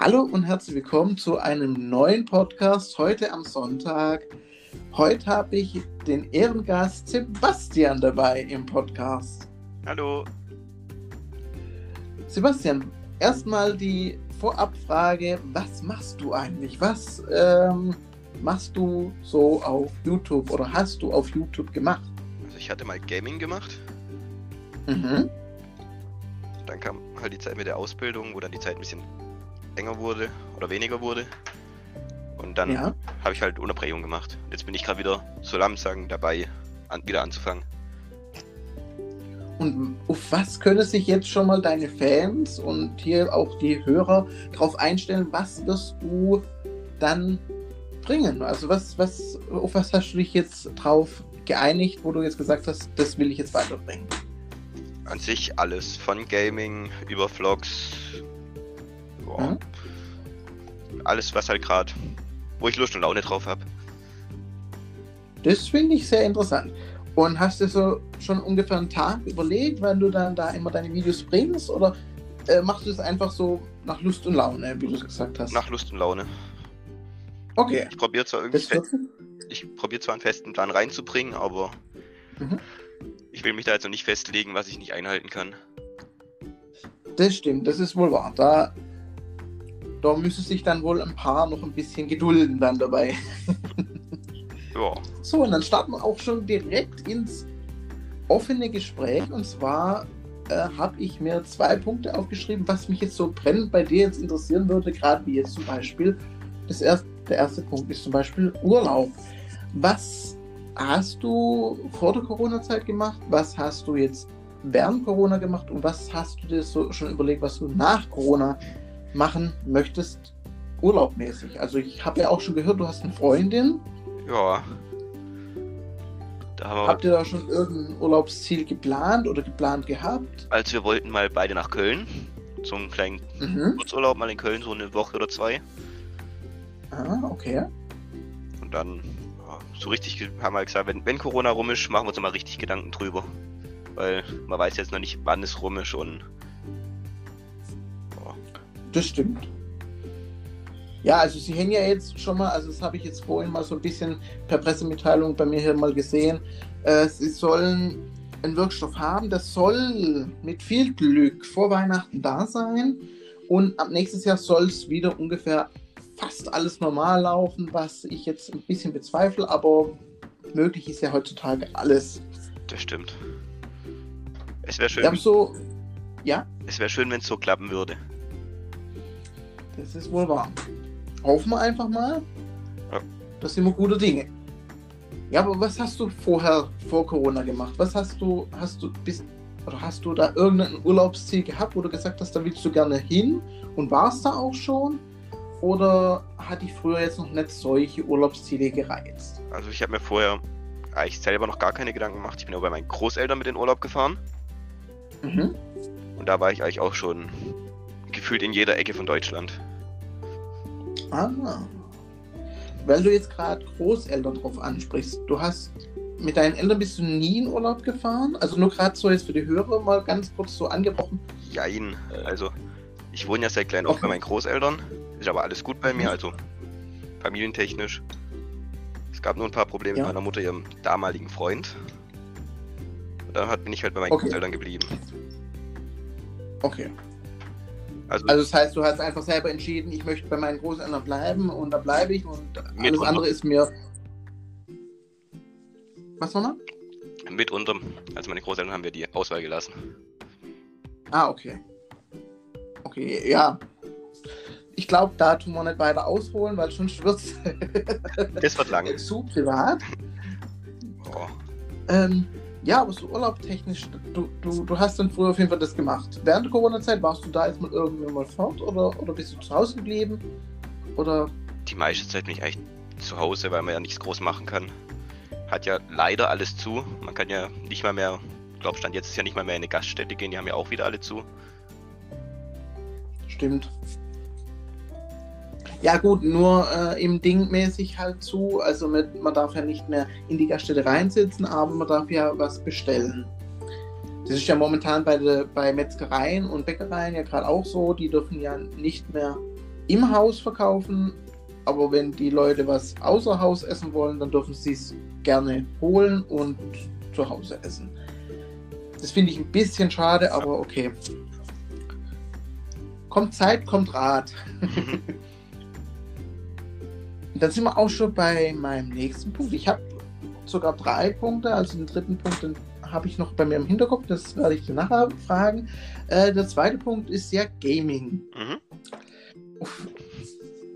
Hallo und herzlich willkommen zu einem neuen Podcast heute am Sonntag. Heute habe ich den Ehrengast Sebastian dabei im Podcast. Hallo. Sebastian, erstmal die Vorabfrage, was machst du eigentlich? Was ähm, machst du so auf YouTube oder hast du auf YouTube gemacht? Also ich hatte mal Gaming gemacht. Mhm. Dann kam halt die Zeit mit der Ausbildung, wo dann die Zeit ein bisschen enger wurde oder weniger wurde. Und dann Ja. habe ich halt Unterbrechung gemacht. Jetzt bin ich gerade wieder so langsam dabei, an, wieder anzufangen. Und auf was können sich jetzt schon mal deine Fans und hier auch die Hörer darauf einstellen? Was wirst du dann bringen? Also was, was, auf was hast du dich jetzt drauf geeinigt, wo du jetzt gesagt hast, das will ich jetzt weiterbringen? An sich alles, von Gaming über Vlogs. Boah. Mhm. Alles, was halt gerade, wo ich Lust und Laune drauf habe. Das finde ich sehr interessant. Und hast du so schon ungefähr einen Tag überlegt, wann du dann da immer deine Videos bringst? Oder äh, machst du es einfach so nach Lust und Laune, wie du es gesagt hast? Nach Lust und Laune. okay. Ich probiere zwar irgendwie ich probiere zwar einen festen Plan reinzubringen, aber Mhm. ich will mich da jetzt noch nicht festlegen, was ich nicht einhalten kann. das stimmt, das ist wohl wahr. Da, da müsste sich dann wohl ein paar noch ein bisschen gedulden dann dabei. Ja, So, und dann starten wir auch schon direkt ins offene Gespräch. Und zwar äh, habe ich mir zwei Punkte aufgeschrieben, was mich jetzt so brennend bei dir jetzt interessieren würde, gerade wie jetzt zum Beispiel. Das erste, der erste Punkt ist zum Beispiel Urlaub. Was hast du vor der Corona-Zeit gemacht? Was hast du jetzt während Corona gemacht? Und was hast du dir so schon überlegt, was du nach Corona machen möchtest, urlaubmäßig? Also ich habe ja auch schon gehört, du hast eine Freundin. ja. Habt ihr da schon irgendein Urlaubsziel geplant oder geplant gehabt? als wir wollten mal beide nach Köln, so einen kleinen Mhm. Kurzurlaub mal in Köln, so eine Woche oder zwei. Ah, okay. Und dann so richtig haben wir gesagt, wenn, wenn Corona rum ist, machen wir uns mal richtig Gedanken drüber. Weil man weiß jetzt noch nicht, wann es rum ist und Das stimmt. Ja, also sie hängen ja jetzt schon mal, also das habe ich jetzt vorhin mal so ein bisschen per Pressemitteilung bei mir hier mal gesehen. Äh, sie sollen einen Wirkstoff haben, das soll mit viel Glück vor Weihnachten da sein. Und ab nächstes Jahr soll es wieder ungefähr fast alles normal laufen, was ich jetzt ein bisschen bezweifle, aber möglich ist ja heutzutage alles. das stimmt. Es wäre schön, Ich habe so, ja, es wäre schön, wenn es so klappen würde. Das ist wohl wahr. Hoffen wir einfach mal. Ja. Das sind wir gute Dinge. Ja, aber was hast du vorher, vor Corona gemacht? Was hast du, hast du, bist, oder hast du da irgendein Urlaubsziel gehabt, wo du gesagt hast, da willst du gerne hin und warst da auch schon? Oder hat dich früher jetzt noch nicht solche Urlaubsziele gereizt? Also ich habe mir vorher eigentlich selber noch gar keine Gedanken gemacht. Ich bin auch bei meinen Großeltern mit in den Urlaub gefahren. Mhm. Und da war ich eigentlich auch schon gefühlt in jeder Ecke von Deutschland. Ah. Weil du jetzt gerade Großeltern drauf ansprichst. Du hast mit deinen Eltern bist du nie in Urlaub gefahren? Also nur gerade so jetzt für die Hörer mal ganz kurz so angebrochen. Jein. Also, ich wohne ja seit klein auf Okay. bei meinen Großeltern. Ist aber alles gut bei mir, Mhm. also familientechnisch. Es gab nur ein paar Probleme Ja. mit meiner Mutter, ihrem damaligen Freund. Und dann hat, bin ich halt bei meinen Okay. Großeltern geblieben. Okay. Also, Also das heißt, du hast einfach selber entschieden, ich möchte bei meinen Großeltern bleiben und da bleibe ich und alles andere ist mir. Was nochmal? mitunter, also meine Großeltern haben wir die Auswahl gelassen. Ah, okay. Okay, ja. Ich glaube, da tun wir nicht weiter ausholen, weil sonst wird es Das wird lang. zu privat. Oh. Ähm, ja, aber so urlaubtechnisch, du, du, du hast dann früher auf jeden Fall das gemacht. Während der Corona-Zeit warst du da jetzt mal irgendwann mal fort oder, oder bist du zu Hause geblieben? Oder Die meiste Zeit bin ich eigentlich zu Hause, weil man ja nichts groß machen kann. Hat ja leider alles zu. Man kann ja nicht mal mehr, ich glaube, Stand jetzt ist ja nicht mal mehr in eine Gaststätte gehen, die haben ja auch wieder alle zu. Stimmt. Ja gut, nur äh, im Ding mäßig halt zu. Also mit, man darf ja nicht mehr in die Gaststätte reinsitzen, aber man darf ja was bestellen. Das ist ja momentan bei, de, bei Metzgereien und Bäckereien ja gerade auch so. Die dürfen ja nicht mehr im Haus verkaufen, aber wenn die Leute was außer Haus essen wollen, dann dürfen sie es gerne holen und zu Hause essen. Das finde ich ein bisschen schade, aber okay. Kommt Zeit, kommt Rat. dann sind wir auch schon bei meinem nächsten Punkt. Ich habe sogar drei Punkte, also den dritten Punkt habe ich noch bei mir im Hinterkopf, das werde ich nachher fragen. Äh, der zweite Punkt ist ja Gaming. Mhm.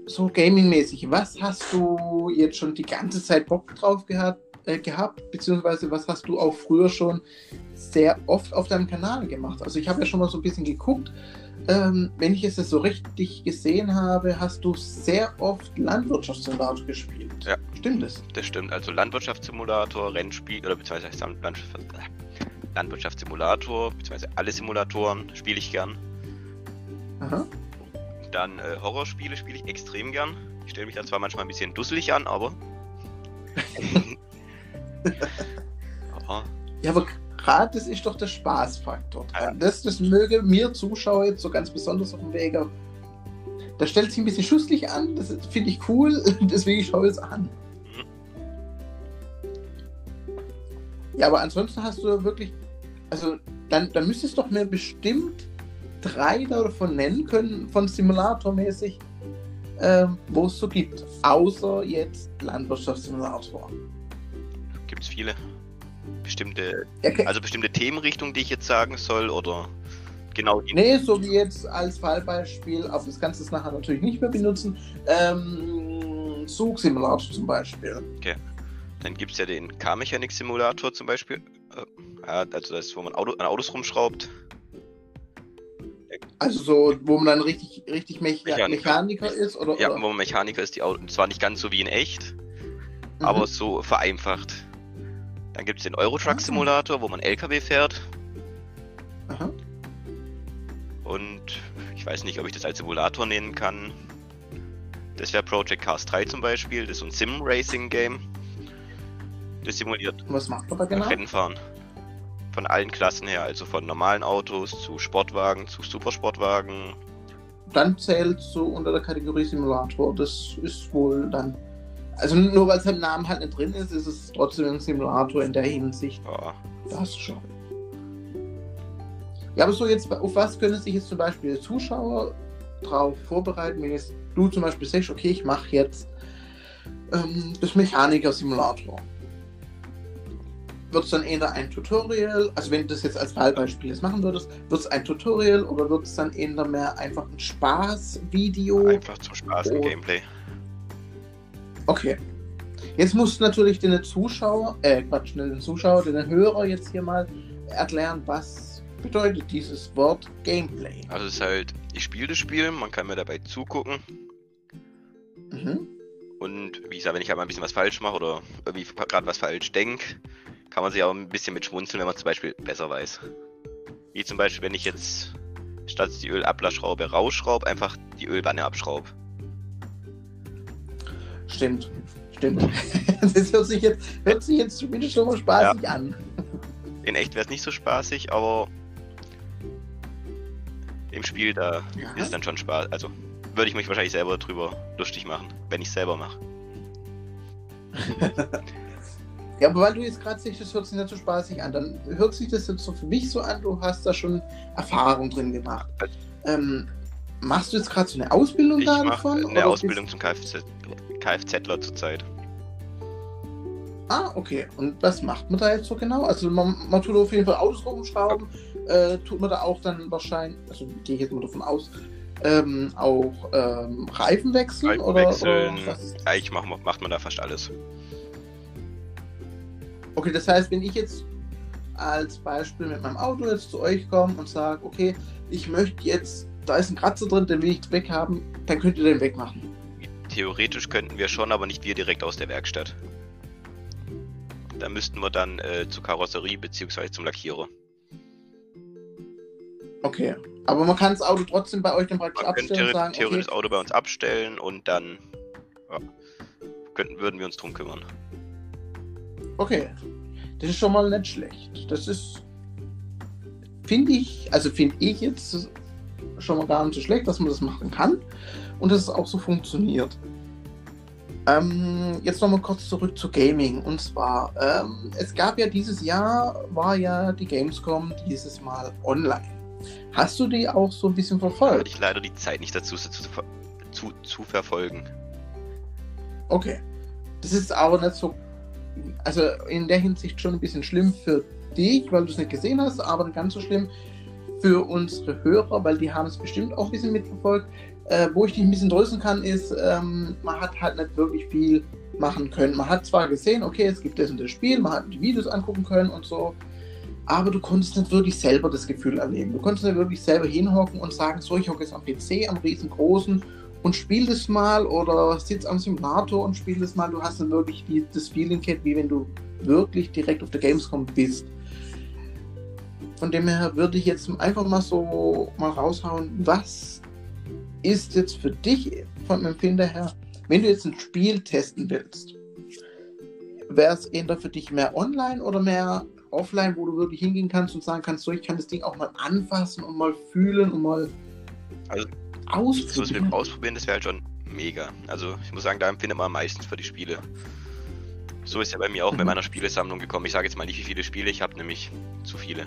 So gaming-mäßig, was hast du jetzt schon die ganze Zeit Bock drauf gehabt, äh, gehabt, beziehungsweise was hast du auch früher schon sehr oft auf deinem Kanal gemacht? Also ich habe ja schon mal so ein bisschen geguckt, ähm, wenn ich es so richtig gesehen habe, hast du sehr oft Landwirtschaftssimulator gespielt. Ja. Stimmt das? Das stimmt. Also Landwirtschaftssimulator, Rennspiel oder beziehungsweise Landwirtschaftssimulator, beziehungsweise alle Simulatoren spiele ich gern. Aha. Dann äh, Horrorspiele spiele ich extrem gern. Ich stelle mich da zwar manchmal ein bisschen dusselig an, aber. aber ja, aber das ist doch der Spaßfaktor dran. Das, das möge mir Zuschauer jetzt so ganz besonders auf dem Wege. Da stellt sich ein bisschen schusslich an, das finde ich cool, deswegen schaue ich es an. Mhm. Ja, aber ansonsten hast du wirklich, also dann, dann müsstest du doch mir bestimmt drei davon nennen können, von Simulator-mäßig, äh, wo es so gibt. Außer jetzt Landwirtschaftssimulator. Gibt es viele bestimmte, okay. also bestimmte Themenrichtungen, die ich jetzt sagen soll, oder genau die? Nee, so wie jetzt als Fallbeispiel, aber das kannst du nachher natürlich nicht mehr benutzen. Ähm, Zugsimulator zum Beispiel. Okay. Dann gibt es ja den Car-Mechanik-Simulator zum Beispiel. Äh, also das wo man Auto, an Autos rumschraubt. Also so, wo man dann richtig, richtig Mecha Mechaniker. Mechaniker ist? Oder, ja, oder? wo man Mechaniker ist, die Autos, zwar nicht ganz so wie in echt, mhm. aber so vereinfacht. Dann gibt es den Eurotruck Simulator, wo man LKW fährt. Aha. Und ich weiß nicht, ob ich das als Simulator nennen kann. Das wäre Project Cars 3 zum Beispiel. Das ist ein Sim-Racing-Game. Das simuliert Was macht man da genau? Rennfahren. Von allen Klassen her, also von normalen Autos zu Sportwagen, zu Supersportwagen. Dann zählt so unter der Kategorie Simulator. Das ist wohl dann also nur weil es im Namen halt nicht drin ist, ist es trotzdem ein Simulator in der Hinsicht. Ja. Das schon. Ja, aber so jetzt, auf was können sich jetzt zum Beispiel Zuschauer drauf vorbereiten, wenn jetzt du zum Beispiel sagst, okay, ich mache jetzt ähm, das Mechaniker-Simulator. Wird es dann eher ein Tutorial, also wenn du das jetzt als Fallbeispiel jetzt machen würdest, wird es ein Tutorial oder wird es dann eher mehr einfach ein Spaß-Video? Einfach zum Spaß im Gameplay. Okay. Jetzt musst du natürlich den Zuschauer, äh, Quatsch, den Zuschauer, den Hörer jetzt hier mal erklären, was bedeutet dieses Wort Gameplay. Also es ist halt, ich spiele das Spiel, man kann mir dabei zugucken. Mhm. Und wie gesagt, wenn ich halt mal ein bisschen was falsch mache oder irgendwie gerade was falsch denke, kann man sich auch ein bisschen mit schmunzeln, wenn man zum Beispiel besser weiß. Wie zum Beispiel, wenn ich jetzt statt die Ölablassschraube rausschraube, einfach die Ölwanne abschraube. Stimmt, stimmt. das hört sich jetzt, hört sich jetzt zumindest schon mal spaßig ja. an. In echt wäre es nicht so spaßig, aber im Spiel da ja. ist es dann schon Spaß. Also würde ich mich wahrscheinlich selber drüber lustig machen, wenn ich es selber mache. ja, aber weil du jetzt gerade sagst, das hört sich nicht so spaßig an, dann hört sich das jetzt so für mich so an, du hast da schon Erfahrung drin gemacht. Ähm, machst du jetzt gerade so eine Ausbildung ich davon? Eine Ausbildung zum Kfz, Kfzler zurzeit. Ah, okay. Und was macht man da jetzt so genau? Also man, man tut auf jeden Fall Autos rumschrauben. Äh, tut man da auch dann wahrscheinlich, also gehe ich jetzt mal davon aus, ähm, auch ähm, Reifen wechseln? Reifen oder, wechseln. Oder Eigentlich macht, macht man da fast alles. Okay, das heißt, wenn ich jetzt als Beispiel mit meinem Auto jetzt zu euch komme und sage, okay, ich möchte jetzt, da ist ein Kratzer drin, den will ich weghaben, dann könnt ihr den wegmachen. Theoretisch könnten wir schon, aber nicht wir direkt aus der Werkstatt. Da müssten wir dann äh, zur Karosserie bzw. zum Lackierer. Okay, aber man kann das Auto trotzdem bei euch dann praktisch man abstellen und sagen, theoretisch okay. das Auto bei uns abstellen und dann ja, könnten, würden wir uns drum kümmern. Okay, das ist schon mal nicht schlecht. Das ist, finde ich, also finde ich jetzt schon mal gar nicht so schlecht, dass man das machen kann und dass es auch so funktioniert. Ähm, jetzt nochmal kurz zurück zu Gaming. Und zwar, ähm, es gab ja dieses Jahr, war ja die Gamescom dieses Mal online. Hast du die auch so ein bisschen verfolgt? Hatte ich leider die Zeit nicht dazu zu, zu, zu verfolgen. Okay. Das ist aber nicht so, also in der Hinsicht schon ein bisschen schlimm für dich, weil du es nicht gesehen hast, aber ganz so schlimm für unsere Hörer, weil die haben es bestimmt auch ein bisschen mitverfolgt. Äh, wo ich dich ein bisschen trösten kann, ist, ähm, man hat halt nicht wirklich viel machen können. Man hat zwar gesehen, okay, es gibt das und das Spiel, man hat die Videos angucken können und so, aber du konntest nicht wirklich selber das Gefühl erleben. Du konntest nicht wirklich selber hinhocken und sagen, so, ich hocke jetzt am PC, am riesengroßen und spiel das mal oder sitz am Simulator und spiel das mal. Du hast dann wirklich die, das Feeling wie wenn du wirklich direkt auf der Gamescom bist. Von dem her würde ich jetzt einfach mal so mal raushauen, was ist jetzt für dich vom Empfinder her, wenn du jetzt ein Spiel testen willst, wäre es eher für dich mehr online oder mehr offline, wo du wirklich hingehen kannst und sagen kannst, so ich kann das Ding auch mal anfassen und mal fühlen und mal also, ausprobieren. So mit ausprobieren, das wäre halt schon mega. Also ich muss sagen, da empfindet man am meisten für die Spiele. So ist ja bei mir auch mhm. mit meiner Spielesammlung gekommen. Ich sage jetzt mal nicht, wie viele Spiele ich habe, nämlich zu viele.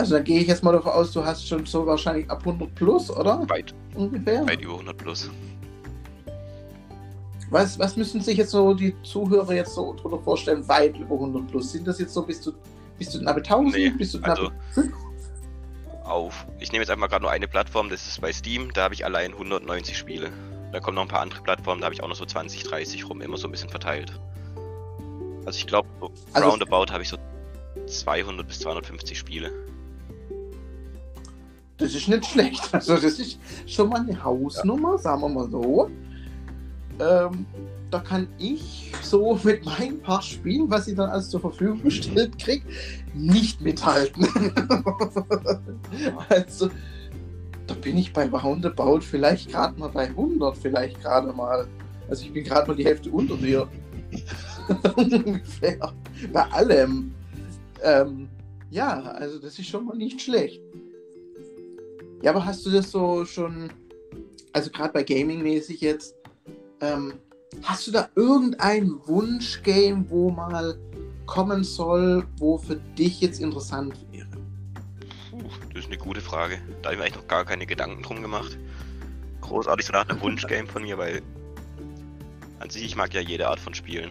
Also da gehe ich jetzt mal davon aus, du hast schon so wahrscheinlich ab 100 plus, oder? Weit. Ungefähr? Weit über 100 plus. Was, was müssen sich jetzt so die Zuhörer jetzt so drunter vorstellen, weit über 100 plus? Sind das jetzt so bis zu, bis zu knapp 1000? Nee, bis zu knapp also, 5? Auf, ich nehme jetzt einfach gerade nur eine Plattform, das ist bei Steam, da habe ich allein 190 Spiele. Da kommen noch ein paar andere Plattformen, da habe ich auch noch so 20, 30 rum, immer so ein bisschen verteilt. Also ich glaube, so also, roundabout habe ich so 200 bis 250 Spiele. Das ist nicht schlecht. Also das ist schon mal eine Hausnummer, sagen wir mal so. Ähm, da kann ich so mit meinen paar Spielen, was ich dann alles zur Verfügung gestellt kriege, nicht mithalten. also, da bin ich bei Roundabout vielleicht gerade mal bei 100, vielleicht gerade mal. Also ich bin gerade mal die Hälfte unter dir. Ungefähr. Bei allem. Ähm, ja, also das ist schon mal nicht schlecht. Ja, aber hast du das so schon, also gerade bei Gaming-mäßig jetzt, ähm, hast du da irgendein Wunschgame, wo mal kommen soll, wo für dich jetzt interessant wäre? Puh, das ist eine gute Frage. Da habe ich mir eigentlich noch gar keine Gedanken drum gemacht. Großartig so nach einem Wunschgame von mir, weil an sich, ich mag ja jede Art von Spielen.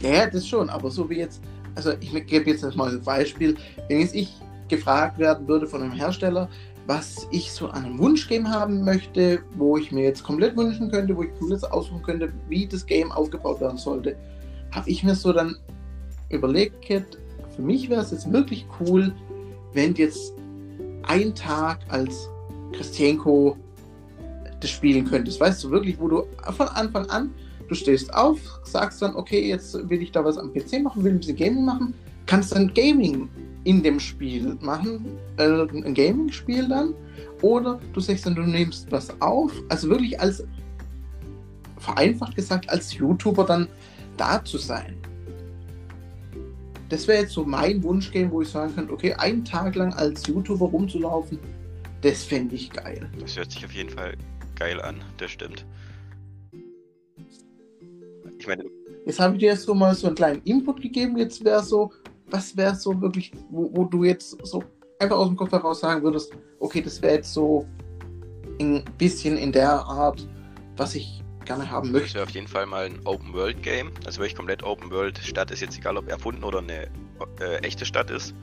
Ja, das schon, aber so wie jetzt, also ich gebe jetzt mal ein Beispiel. Wenn jetzt ich gefragt werden würde von einem Hersteller, was ich so an einem Wunschgame haben möchte, wo ich mir jetzt komplett wünschen könnte, wo ich komplett aussuchen könnte, wie das Game aufgebaut werden sollte, habe ich mir so dann überlegt, für mich wäre es jetzt wirklich cool, wenn jetzt ein Tag als Christienko das spielen könntest. Weißt du wirklich, wo du von Anfang an, du stehst auf, sagst dann, okay, jetzt will ich da was am PC machen, will ein bisschen Gaming machen, kannst dann Gaming in dem Spiel machen, äh, ein Gaming-Spiel dann, oder du sagst dann, du nimmst was auf, also wirklich als, vereinfacht gesagt, als YouTuber dann da zu sein. Das wäre jetzt so mein Wunschgame, wo ich sagen könnte, okay, einen Tag lang als YouTuber rumzulaufen, das fände ich geil. Das hört sich auf jeden Fall geil an, das stimmt. Ich meine, jetzt habe ich dir so mal so einen kleinen Input gegeben, jetzt wäre so, was wäre so wirklich, wo, wo, du jetzt so einfach aus dem Kopf heraus sagen würdest, okay, das wäre jetzt so ein bisschen in der Art, was ich gerne haben möchte. Das wäre auf jeden Fall mal ein Open World Game. Also wirklich komplett Open World Stadt ist jetzt egal, ob erfunden oder eine äh, echte Stadt ist.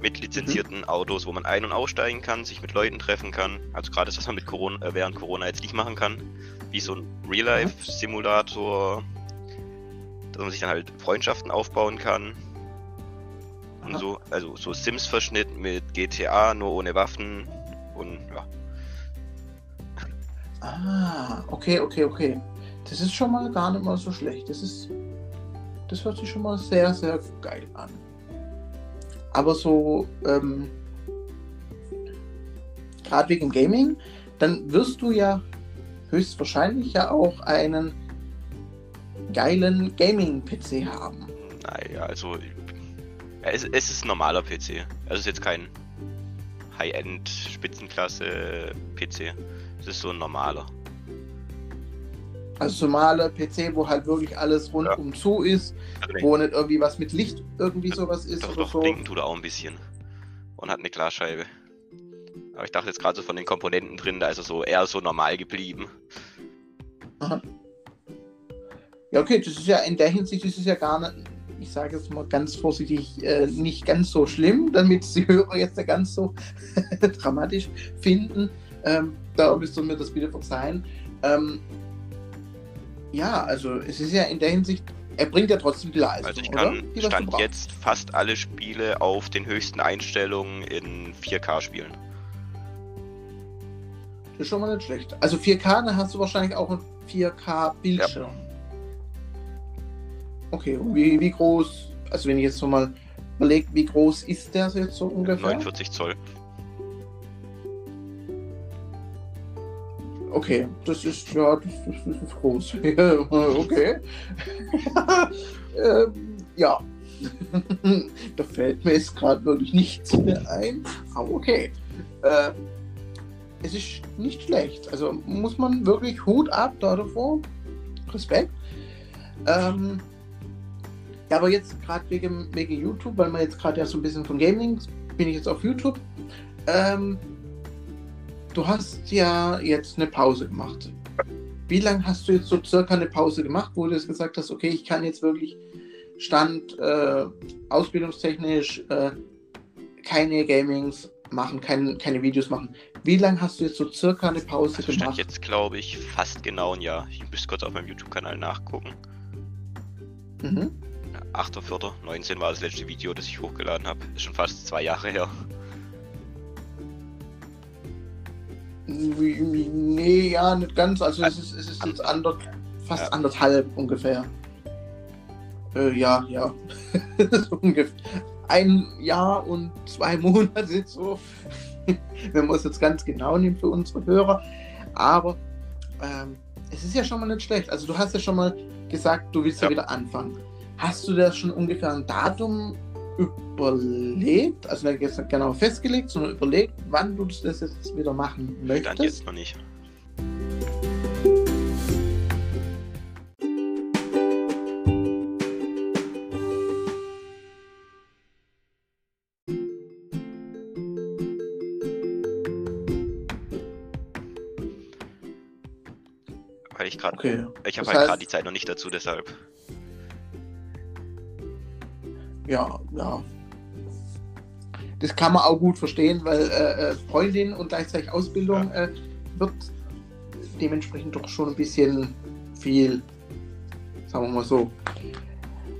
Mit lizenzierten mhm. Autos, wo man ein- und aussteigen kann, sich mit Leuten treffen kann. Also gerade das, was man mit Corona, äh, während Corona jetzt nicht machen kann. Wie so ein Real-Life-Simulator, dass man sich dann halt Freundschaften aufbauen kann und so, also so Sims-Verschnitt mit GTA, nur ohne Waffen und ja. Ah, okay, okay, okay. Das ist schon mal gar nicht mal so schlecht. Das ist. Das hört sich schon mal sehr, sehr geil an. Aber so, ähm, gerade wegen Gaming, dann wirst du ja höchstwahrscheinlich ja auch einen geilen Gaming-PC haben. Naja, also es, es ist ein normaler PC. Also es ist jetzt kein High-End Spitzenklasse PC. Das ist so ein normaler. Also normaler PC, wo halt wirklich alles rundum ja. zu ist, also wo nicht irgendwie was mit Licht irgendwie sowas ist. Doch, oder doch, so. blinken tut er auch ein bisschen. Und hat eine Glasscheibe. Aber ich dachte jetzt gerade so von den Komponenten drin, da ist er so eher so normal geblieben. Aha. Ja, okay, das ist ja in der Hinsicht ist es ja gar nicht, ich sage jetzt mal ganz vorsichtig, äh, nicht ganz so schlimm, damit die Hörer jetzt nicht ganz so dramatisch finden. Ähm, da müsst ihr mir das bitte verzeihen. Ähm, ja, also es ist ja in der Hinsicht, er bringt ja trotzdem die Leistung. Also ich kann Die, Stand jetzt fast alle Spiele auf den höchsten Einstellungen in 4K spielen. Das ist schon mal nicht schlecht. Also 4K, dann hast du wahrscheinlich auch einen 4K-Bildschirm. Ja. Okay, und wie, wie groß, also wenn ich jetzt so mal überlege, wie groß ist der jetzt so ungefähr? 49 Zoll. Okay, das ist ja, das, das ist groß. okay. ähm, ja. da fällt mir jetzt gerade wirklich nichts mehr ein. Aber okay. Äh, es ist nicht schlecht. Also muss man wirklich Hut ab da davor. Respekt. Ähm, ja, aber jetzt gerade wegen, wegen YouTube, weil man jetzt gerade ja so ein bisschen von Gaming bin ich jetzt auf YouTube. Ähm, du hast ja jetzt eine Pause gemacht. Wie lange hast du jetzt so circa eine Pause gemacht, wo du jetzt gesagt hast, okay, ich kann jetzt wirklich Stand äh, ausbildungstechnisch äh, keine Gamings machen, kein, keine Videos machen. Wie lange hast du jetzt so circa eine Pause also gemacht? jetzt, glaube ich, fast genau ein Jahr. Ich müsste kurz auf meinem YouTube-Kanal nachgucken. Mhm. 8.4.19 war das letzte Video, das ich hochgeladen habe. Ist schon fast zwei Jahre her. Nee, ja, nicht ganz. Also es ist, es ist jetzt ander, fast ja. anderthalb ungefähr. Äh, ja, ja. ungefähr ein Jahr und zwei Monate so. Wenn man es jetzt ganz genau nimmt für unsere Hörer. Aber ähm, es ist ja schon mal nicht schlecht. Also du hast ja schon mal gesagt, du willst ja, ja wieder anfangen. Hast du das schon ungefähr ein Datum überlegt, also nicht jetzt genau festgelegt, sondern überlegt, wann du das jetzt wieder machen möchtest? Stand jetzt noch nicht. Weil ich gerade. Okay. Ich habe halt gerade die Zeit noch nicht dazu, deshalb. Ja, ja. Das kann man auch gut verstehen, weil äh, äh, Freundin und gleichzeitig Ausbildung äh, wird dementsprechend doch schon ein bisschen viel, sagen wir mal so.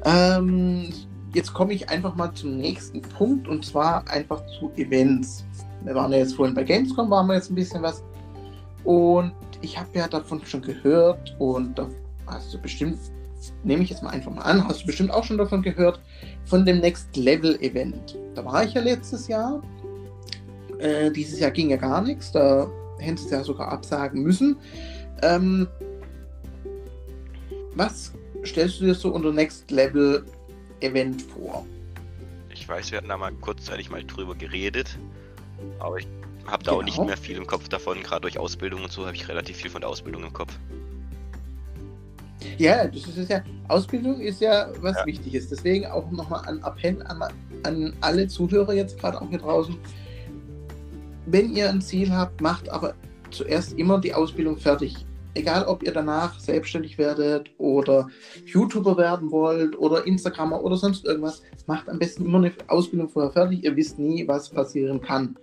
Ähm, jetzt komme ich einfach mal zum nächsten Punkt und zwar einfach zu Events. Wir waren ja jetzt vorhin bei Gamescom, waren wir jetzt ein bisschen was. Und ich habe ja davon schon gehört und da hast du bestimmt nehme ich jetzt mal einfach mal an, hast du bestimmt auch schon davon gehört, von dem Next Level Event. Da war ich ja letztes Jahr. Äh, dieses Jahr ging ja gar nichts, da hätten sie es ja sogar absagen müssen. Ähm, was stellst du dir so unter Next Level Event vor? Ich weiß, wir hatten da mal kurzzeitig mal drüber geredet, aber ich habe da genau. auch nicht mehr viel im Kopf davon, gerade durch Ausbildung und so habe ich relativ viel von der Ausbildung im Kopf. Ja, das ist ja, Ausbildung ist ja was ja. Wichtiges. Deswegen auch nochmal ein Appell an, an alle Zuhörer jetzt gerade auch hier draußen. Wenn ihr ein Ziel habt, macht aber zuerst immer die Ausbildung fertig. Egal, ob ihr danach selbstständig werdet oder YouTuber werden wollt oder Instagrammer oder sonst irgendwas, macht am besten immer eine Ausbildung vorher fertig. Ihr wisst nie, was passieren kann.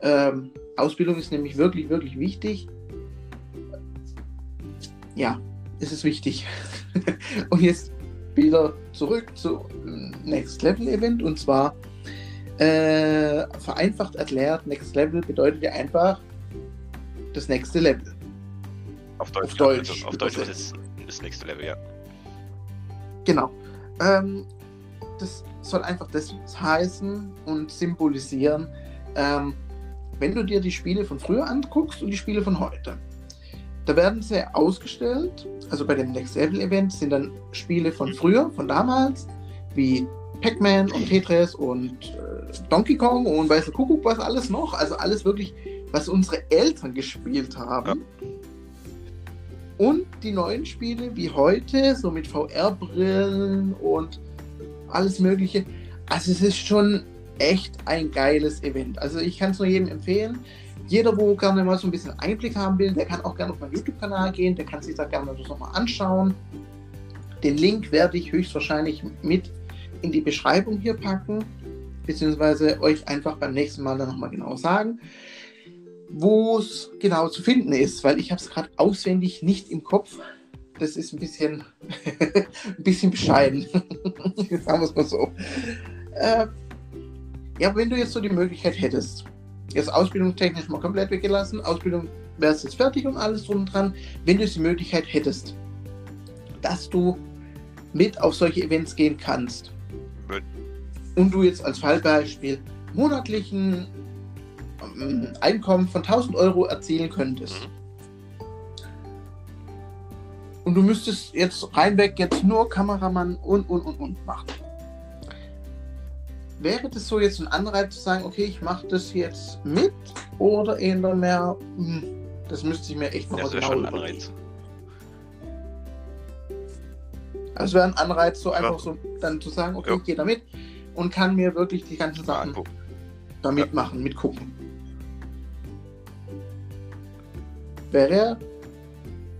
Ähm, Ausbildung ist nämlich wirklich, wirklich wichtig. Ja, ist es wichtig. und jetzt wieder zurück zu Next Level Event und zwar äh, vereinfacht erklärt, Next Level bedeutet ja einfach das nächste Level. Auf Deutsch, auf Deutsch, also auf Deutsch ist es das nächste Level, ja. Genau. Ähm, das soll einfach das heißen und symbolisieren, ähm, wenn du dir die Spiele von früher anguckst und die Spiele von heute, da werden sie ausgestellt, also bei dem Next Level Event sind dann Spiele von früher, von damals, wie Pac-Man und Tetris und äh, Donkey Kong und weiß der Kuckuck was alles noch. Also alles wirklich, was unsere Eltern gespielt haben. Ja. Und die neuen Spiele wie heute, so mit VR-Brillen und alles Mögliche. Also es ist schon echt ein geiles Event. Also ich kann es nur jedem empfehlen. Jeder, wo gerne mal so ein bisschen Einblick haben will, der kann auch gerne auf meinen YouTube-Kanal gehen, der kann sich da gerne das nochmal anschauen. Den Link werde ich höchstwahrscheinlich mit in die Beschreibung hier packen, beziehungsweise euch einfach beim nächsten Mal dann nochmal genau sagen, wo es genau zu finden ist, weil ich habe es gerade auswendig nicht im Kopf. Das ist ein bisschen, ein bisschen bescheiden. sagen wir es mal so. Äh, ja, wenn du jetzt so die Möglichkeit hättest, jetzt Ausbildung technisch mal komplett weggelassen, Ausbildung wärst jetzt fertig und alles drum und dran, wenn du die Möglichkeit hättest, dass du mit auf solche Events gehen kannst. Und du jetzt als Fallbeispiel monatlichen ähm, Einkommen von 1000 Euro erzielen könntest. Mhm. und du müsstest jetzt reinweg jetzt nur Kameramann und und und und machen wäre das so jetzt ein Anreiz zu sagen, okay, ich mache das jetzt mit oder eher mehr, hm, das müsste ich mir echt noch das genau schon ein Anreiz. Also wäre ein Anreiz, so einfach ja. so dann zu sagen, okay, ja. ich gehe da mit und kann mir wirklich die ganzen Sachen ja, da mitmachen, mitgucken. Wäre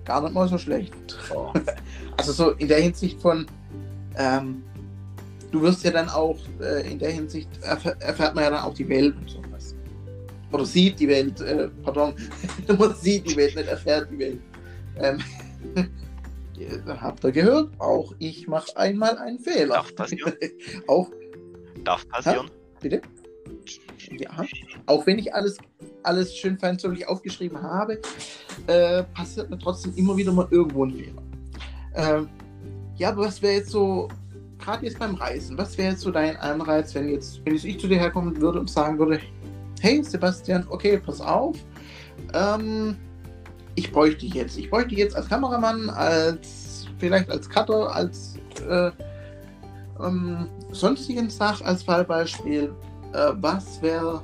gar nicht mal so schlecht. Oh. also so in der Hinsicht von, ähm, du wirst ja dann auch äh, in der Hinsicht erf erfährt man ja dann auch die Welt und sowas. Oder sieht die Welt, äh, pardon, man sieht die Welt, nicht erfährt die Welt. Ähm, habt ihr gehört? Auch ich mache einmal einen Fehler. Darf passieren. auch. Darf passieren. Ha? Bitte? Ja. Auch wenn ich alles, alles schön feinsäuberlich aufgeschrieben habe, äh, passiert mir trotzdem immer wieder mal irgendwo ein Fehler. Ähm, ja, aber was wäre jetzt so gerade jetzt beim Reisen, was wäre jetzt so dein Anreiz, wenn jetzt, wenn ich zu dir herkommen würde und sagen würde, hey Sebastian, okay, pass auf, ähm, ich bräuchte dich jetzt. Ich bräuchte dich jetzt als Kameramann, als vielleicht als Cutter, als äh, ähm, sonstigen Sach als Fallbeispiel. Äh, was wäre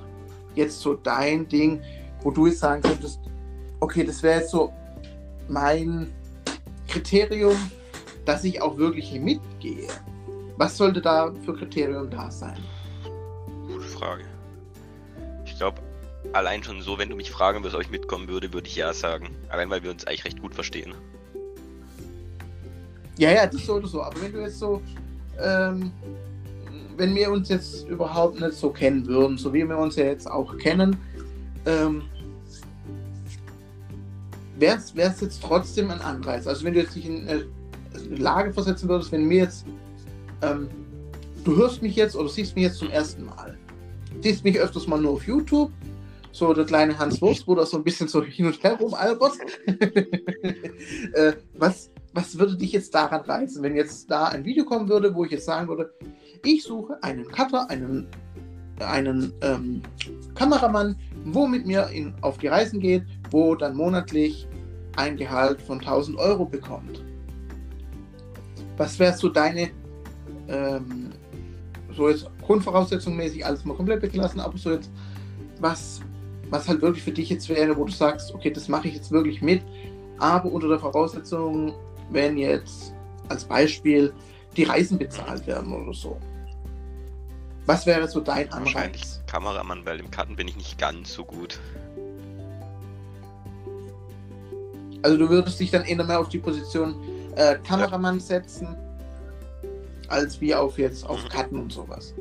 jetzt so dein Ding, wo du jetzt sagen könntest, okay, das wäre jetzt so mein Kriterium, dass ich auch wirklich mitgehe. Was sollte da für Kriterium da sein? Gute Frage. Ich glaube, allein schon so, wenn du mich fragen würdest, ob ich mitkommen würde, würde ich ja sagen. Allein weil wir uns eigentlich recht gut verstehen. Ja, ja, das sollte so. Aber wenn du jetzt so, ähm, wenn wir uns jetzt überhaupt nicht so kennen würden, so wie wir uns ja jetzt auch kennen, ähm, wäre es jetzt trotzdem ein Anreiz. Also wenn du jetzt dich in eine Lage versetzen würdest, wenn mir jetzt ähm, du hörst mich jetzt oder siehst mich jetzt zum ersten Mal. Siehst mich öfters mal nur auf YouTube. So der kleine Hans Wurst, wo das so ein bisschen so hin und her rum albert. äh, was, was würde dich jetzt daran reizen, wenn jetzt da ein Video kommen würde, wo ich jetzt sagen würde, ich suche einen Cutter, einen, einen ähm, Kameramann, wo mit mir in, auf die Reisen geht, wo dann monatlich ein Gehalt von 1000 Euro bekommt. Was wäre so deine ähm, so jetzt Grundvoraussetzung mäßig alles mal komplett weggelassen, aber so jetzt was, was halt wirklich für dich jetzt wäre, wo du sagst, okay, das mache ich jetzt wirklich mit, aber unter der Voraussetzung, wenn jetzt als Beispiel die Reisen bezahlt werden oder so. Was wäre so dein Anreiz? Wahrscheinlich Kameramann, weil im Karten bin ich nicht ganz so gut. Also du würdest dich dann eher mehr auf die Position äh, Kameramann ja. setzen als wie auf jetzt auf Karten und sowas.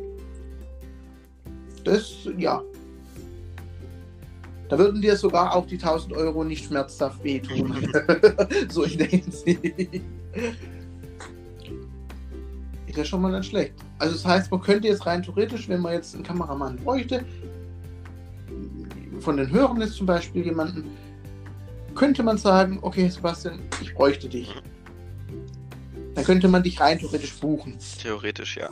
Das, ja. Da würden dir sogar auch die 1000 Euro nicht schmerzhaft wehtun. so in der Hinsicht. Ist ja schon mal nicht schlecht. Also das heißt, man könnte jetzt rein theoretisch, wenn man jetzt einen Kameramann bräuchte, von den Hörern jetzt zum Beispiel jemanden, könnte man sagen, okay Sebastian, ich bräuchte dich. Dann könnte man dich rein theoretisch buchen. Theoretisch, ja.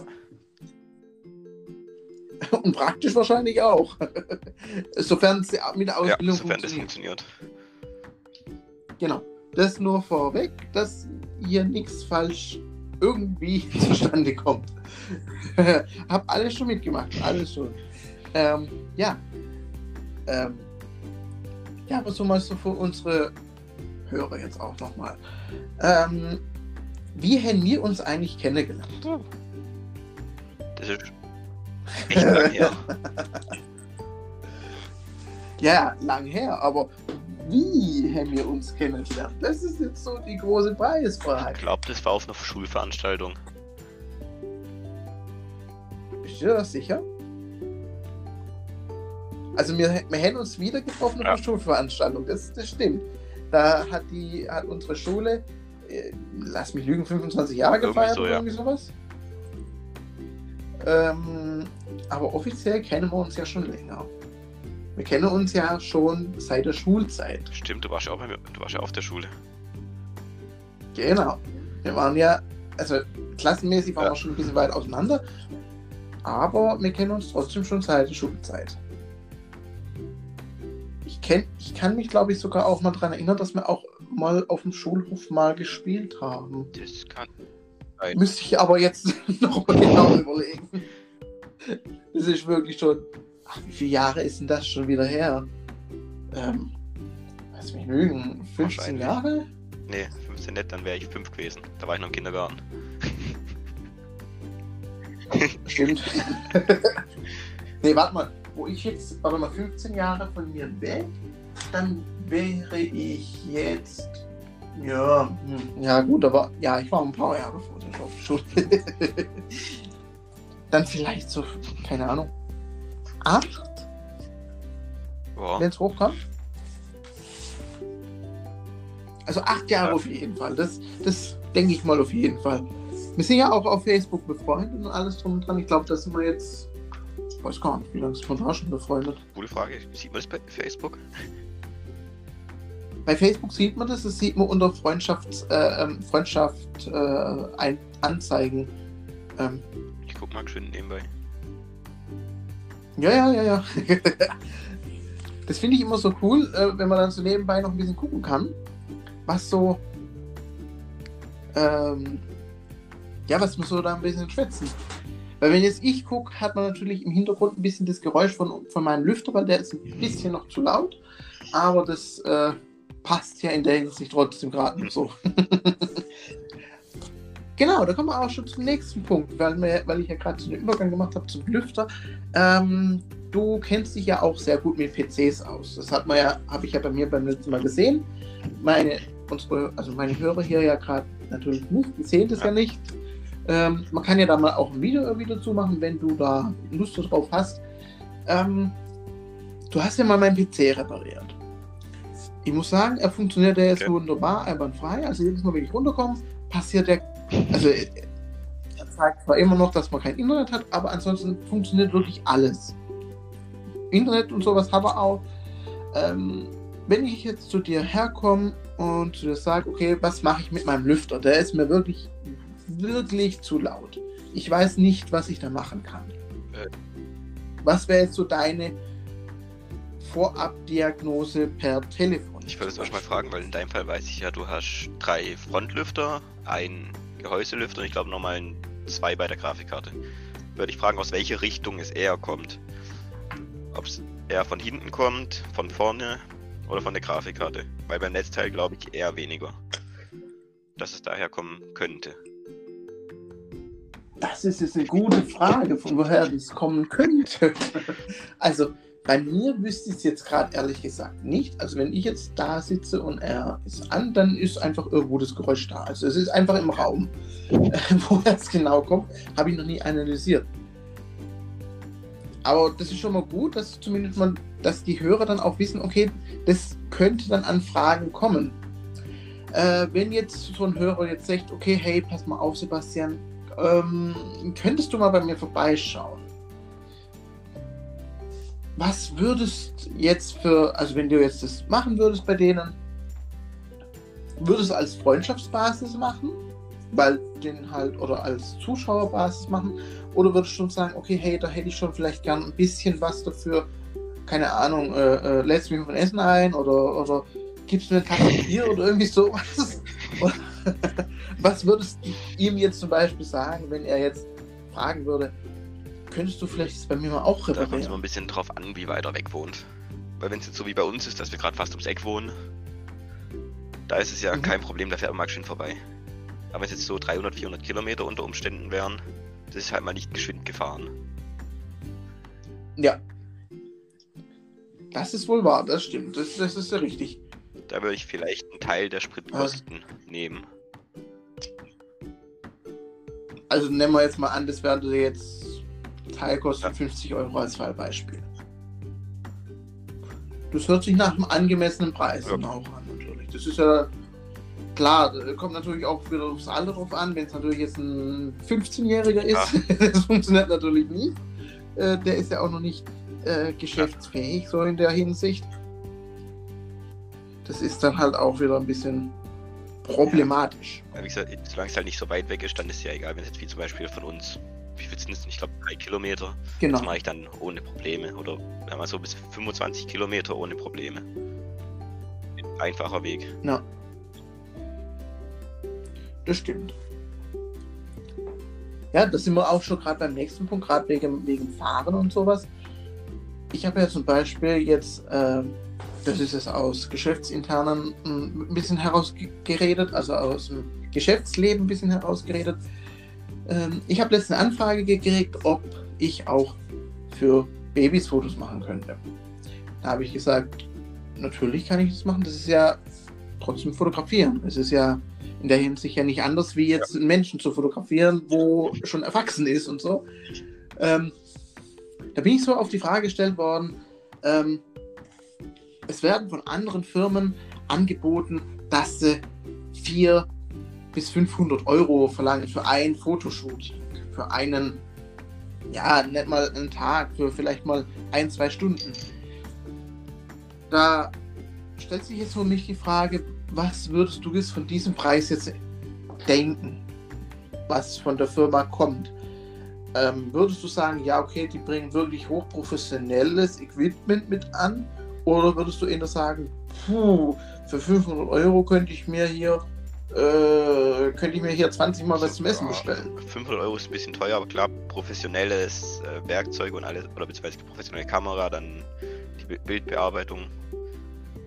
Und praktisch wahrscheinlich auch. sofern es mit der Ausbildung ja, sofern funktioniert. das funktioniert. Genau. Das nur vorweg, dass ihr nichts falsch irgendwie zustande kommt. hab alles schon mitgemacht, alles schon. Ähm, ja. Ähm, ja, aber so mal so für unsere Hörer jetzt auch nochmal. Ähm, wie haben wir uns eigentlich kennengelernt? Das ist echt lang her. ja, lang her, aber wie haben wir uns kennengelernt? Das ist jetzt so die große Preisfrage. Ich glaube, das war auf einer Schulveranstaltung. Bist du das sicher? Also wir, wir haben uns wieder getroffen auf ja. einer Schulveranstaltung, das, das stimmt. Da hat die hat unsere Schule, lass mich lügen, 25 Jahre gefeiert so, oder irgendwie sowas. Ähm, aber offiziell kennen wir uns ja schon länger. Wir kennen uns ja schon seit der Schulzeit. Stimmt, du warst ja auch, du warst ja auf der Schule. Genau. Wir waren ja, also klassenmäßig waren ja. wir schon ein bisschen weit auseinander, aber wir kennen uns trotzdem schon seit der Schulzeit. Ich, kenn, ich kann mich, glaube ich, sogar auch mal daran erinnern, dass wir auch mal auf dem Schulhof mal gespielt haben. Das kann sein. Müsste ich aber jetzt noch mal genau überlegen. Das ist wirklich schon Ach, wie viele Jahre ist denn das schon wieder her? Ähm, lass mich lügen, 15 Jahre? Nee, 15 nicht, dann wäre ich 5 gewesen. Da war ich noch im Kindergarten. Stimmt. nee, warte mal, wo ich jetzt, warte mal, 15 Jahre von mir weg, dann wäre ich jetzt. Ja, hm, ja gut, aber ja, ich war ein paar Jahre vor der Schule. dann vielleicht so, keine Ahnung, acht, wenn es hochkommt. Also acht Jahre ja. auf jeden Fall. Das, das denke ich mal auf jeden Fall. Wir sind ja auch auf Facebook befreundet und alles drum und dran. Ich glaube, da sind wir jetzt. Ich weiß gar nicht, wie lange sind wir da schon befreundet. Gute Frage. Sieht man das bei Facebook? Bei Facebook sieht man das, das sieht man unter Freundschaft, äh, ähm, Freundschaft äh, ein, Anzeigen. Ähm, ich guck mal schön nebenbei. Ja, ja, ja, ja. das finde ich immer so cool, äh, wenn man dann so nebenbei noch ein bisschen gucken kann, was so, ähm, ja, was muss so da ein bisschen schwätzen. Weil wenn jetzt ich gucke, hat man natürlich im Hintergrund ein bisschen das Geräusch von, von meinem Lüfter, weil der ist ein bisschen noch zu laut. Aber das äh, passt ja in der Hinsicht trotzdem gerade noch so. Genau, da kommen wir auch schon zum nächsten Punkt, weil, wir, weil ich ja gerade so einen Übergang gemacht habe zum Lüfter. Ähm, du kennst dich ja auch sehr gut mit PCs aus. Das hat man ja, habe ich ja bei mir beim letzten Mal gesehen. Meine, unsere, also meine Hörer hier ja gerade natürlich nicht, die sehen das ja, ja nicht. Ähm, man kann ja da mal auch ein Video irgendwie dazu machen, wenn du da Lust drauf hast. Ähm, du hast ja mal meinen PC repariert. Ich muss sagen, er funktioniert ja jetzt okay. wunderbar, einwandfrei. Also jedes Mal, wenn ich runterkomme, passiert der also er sagt zwar immer noch, dass man kein Internet hat, aber ansonsten funktioniert wirklich alles. Internet und sowas haben wir auch. Ähm, wenn ich jetzt zu dir herkomme und zu dir sage, okay, was mache ich mit meinem Lüfter? Der ist mir wirklich, wirklich zu laut. Ich weiß nicht, was ich da machen kann. Äh. Was wäre jetzt so deine Vorabdiagnose per Telefon? Ich würde es euch mal fragen, weil in deinem Fall weiß ich ja, du hast drei Frontlüfter, ein Gehäuselüfter und ich glaube nochmal zwei bei der Grafikkarte. Würde ich fragen, aus welcher Richtung es eher kommt. Ob es eher von hinten kommt, von vorne oder von der Grafikkarte. Weil beim Netzteil glaube ich eher weniger. Dass es daher kommen könnte. Das ist jetzt eine gute Frage, von woher das kommen könnte. also, bei mir wüsste ich es jetzt gerade ehrlich gesagt nicht. Also wenn ich jetzt da sitze und er ist an, dann ist einfach irgendwo das Geräusch da. Also es ist einfach im Raum. Woher es genau kommt, habe ich noch nie analysiert. Aber das ist schon mal gut, dass zumindest man, dass die Hörer dann auch wissen, okay, das könnte dann an Fragen kommen. Äh, wenn jetzt so ein Hörer jetzt sagt, okay, hey, pass mal auf, Sebastian, ähm, könntest du mal bei mir vorbeischauen? was würdest jetzt für, also wenn du jetzt das machen würdest bei denen, würdest du als Freundschaftsbasis machen, weil den halt, oder als Zuschauerbasis machen, oder würdest du schon sagen, okay, hey, da hätte ich schon vielleicht gern ein bisschen was dafür, keine Ahnung, äh, äh, lädst mich von Essen ein oder, oder gibst mir ein Tasse Bier oder irgendwie sowas? Was würdest du ihm jetzt zum Beispiel sagen, wenn er jetzt fragen würde, könntest du vielleicht bei mir mal auch reparieren? Da kommt es immer ein bisschen drauf an, wie weit er weg wohnt. Weil wenn es jetzt so wie bei uns ist, dass wir gerade fast ums Eck wohnen, da ist es ja mhm. kein Problem, da fährt man mal schön vorbei. Aber wenn es jetzt so 300, 400 Kilometer unter Umständen wären, das ist halt mal nicht geschwind gefahren. Ja. Das ist wohl wahr, das stimmt. Das, das ist ja richtig. Da würde ich vielleicht einen Teil der Spritkosten also, nehmen. Also nehmen wir jetzt mal an, das wäre jetzt Teilkosten ja. 50 Euro als Fallbeispiel. Das hört sich nach einem angemessenen Preis ja. auch an, natürlich. Das ist ja klar, kommt natürlich auch wieder aufs Alter drauf an. Wenn es natürlich jetzt ein 15-Jähriger ist, ja. das funktioniert natürlich nicht. Äh, der ist ja auch noch nicht äh, geschäftsfähig, so in der Hinsicht. Das ist dann halt auch wieder ein bisschen problematisch. Ja. wie gesagt, solange es halt nicht so weit weg ist, dann ist es ja egal, wenn es jetzt wie zum Beispiel von uns wie viel sind es? Ich glaube, drei Kilometer. Genau. Das mache ich dann ohne Probleme. Oder mal so bis 25 Kilometer ohne Probleme. Einfacher Weg. Ja. Das stimmt. Ja, das sind wir auch schon gerade beim nächsten Punkt, gerade wegen, wegen Fahren und sowas. Ich habe ja zum Beispiel jetzt, äh, das ist es aus Geschäftsinternen ein bisschen herausgeredet, also aus dem Geschäftsleben ein bisschen herausgeredet. Ähm, ich habe letzte Anfrage gekriegt, ob ich auch für Babys Fotos machen könnte. Da habe ich gesagt, natürlich kann ich das machen. Das ist ja trotzdem fotografieren. Es ist ja in der Hinsicht ja nicht anders, wie jetzt einen Menschen zu fotografieren, wo schon erwachsen ist und so. Ähm, da bin ich so auf die Frage gestellt worden, ähm, es werden von anderen Firmen angeboten, dass sie vier bis 500 Euro verlangen für ein Fotoshooting, für einen, ja, nicht mal einen Tag, für vielleicht mal ein, zwei Stunden. Da stellt sich jetzt für mich die Frage, was würdest du jetzt von diesem Preis jetzt denken, was von der Firma kommt? Ähm, würdest du sagen, ja, okay, die bringen wirklich hochprofessionelles Equipment mit an? Oder würdest du eher sagen, puh, für 500 Euro könnte ich mir hier äh, könnte ich mir hier 20 Mal was zum Essen bestellen. 500 Euro ist ein bisschen teuer, aber klar, professionelles äh, Werkzeug und alles, oder beziehungsweise professionelle Kamera, dann die Bildbearbeitung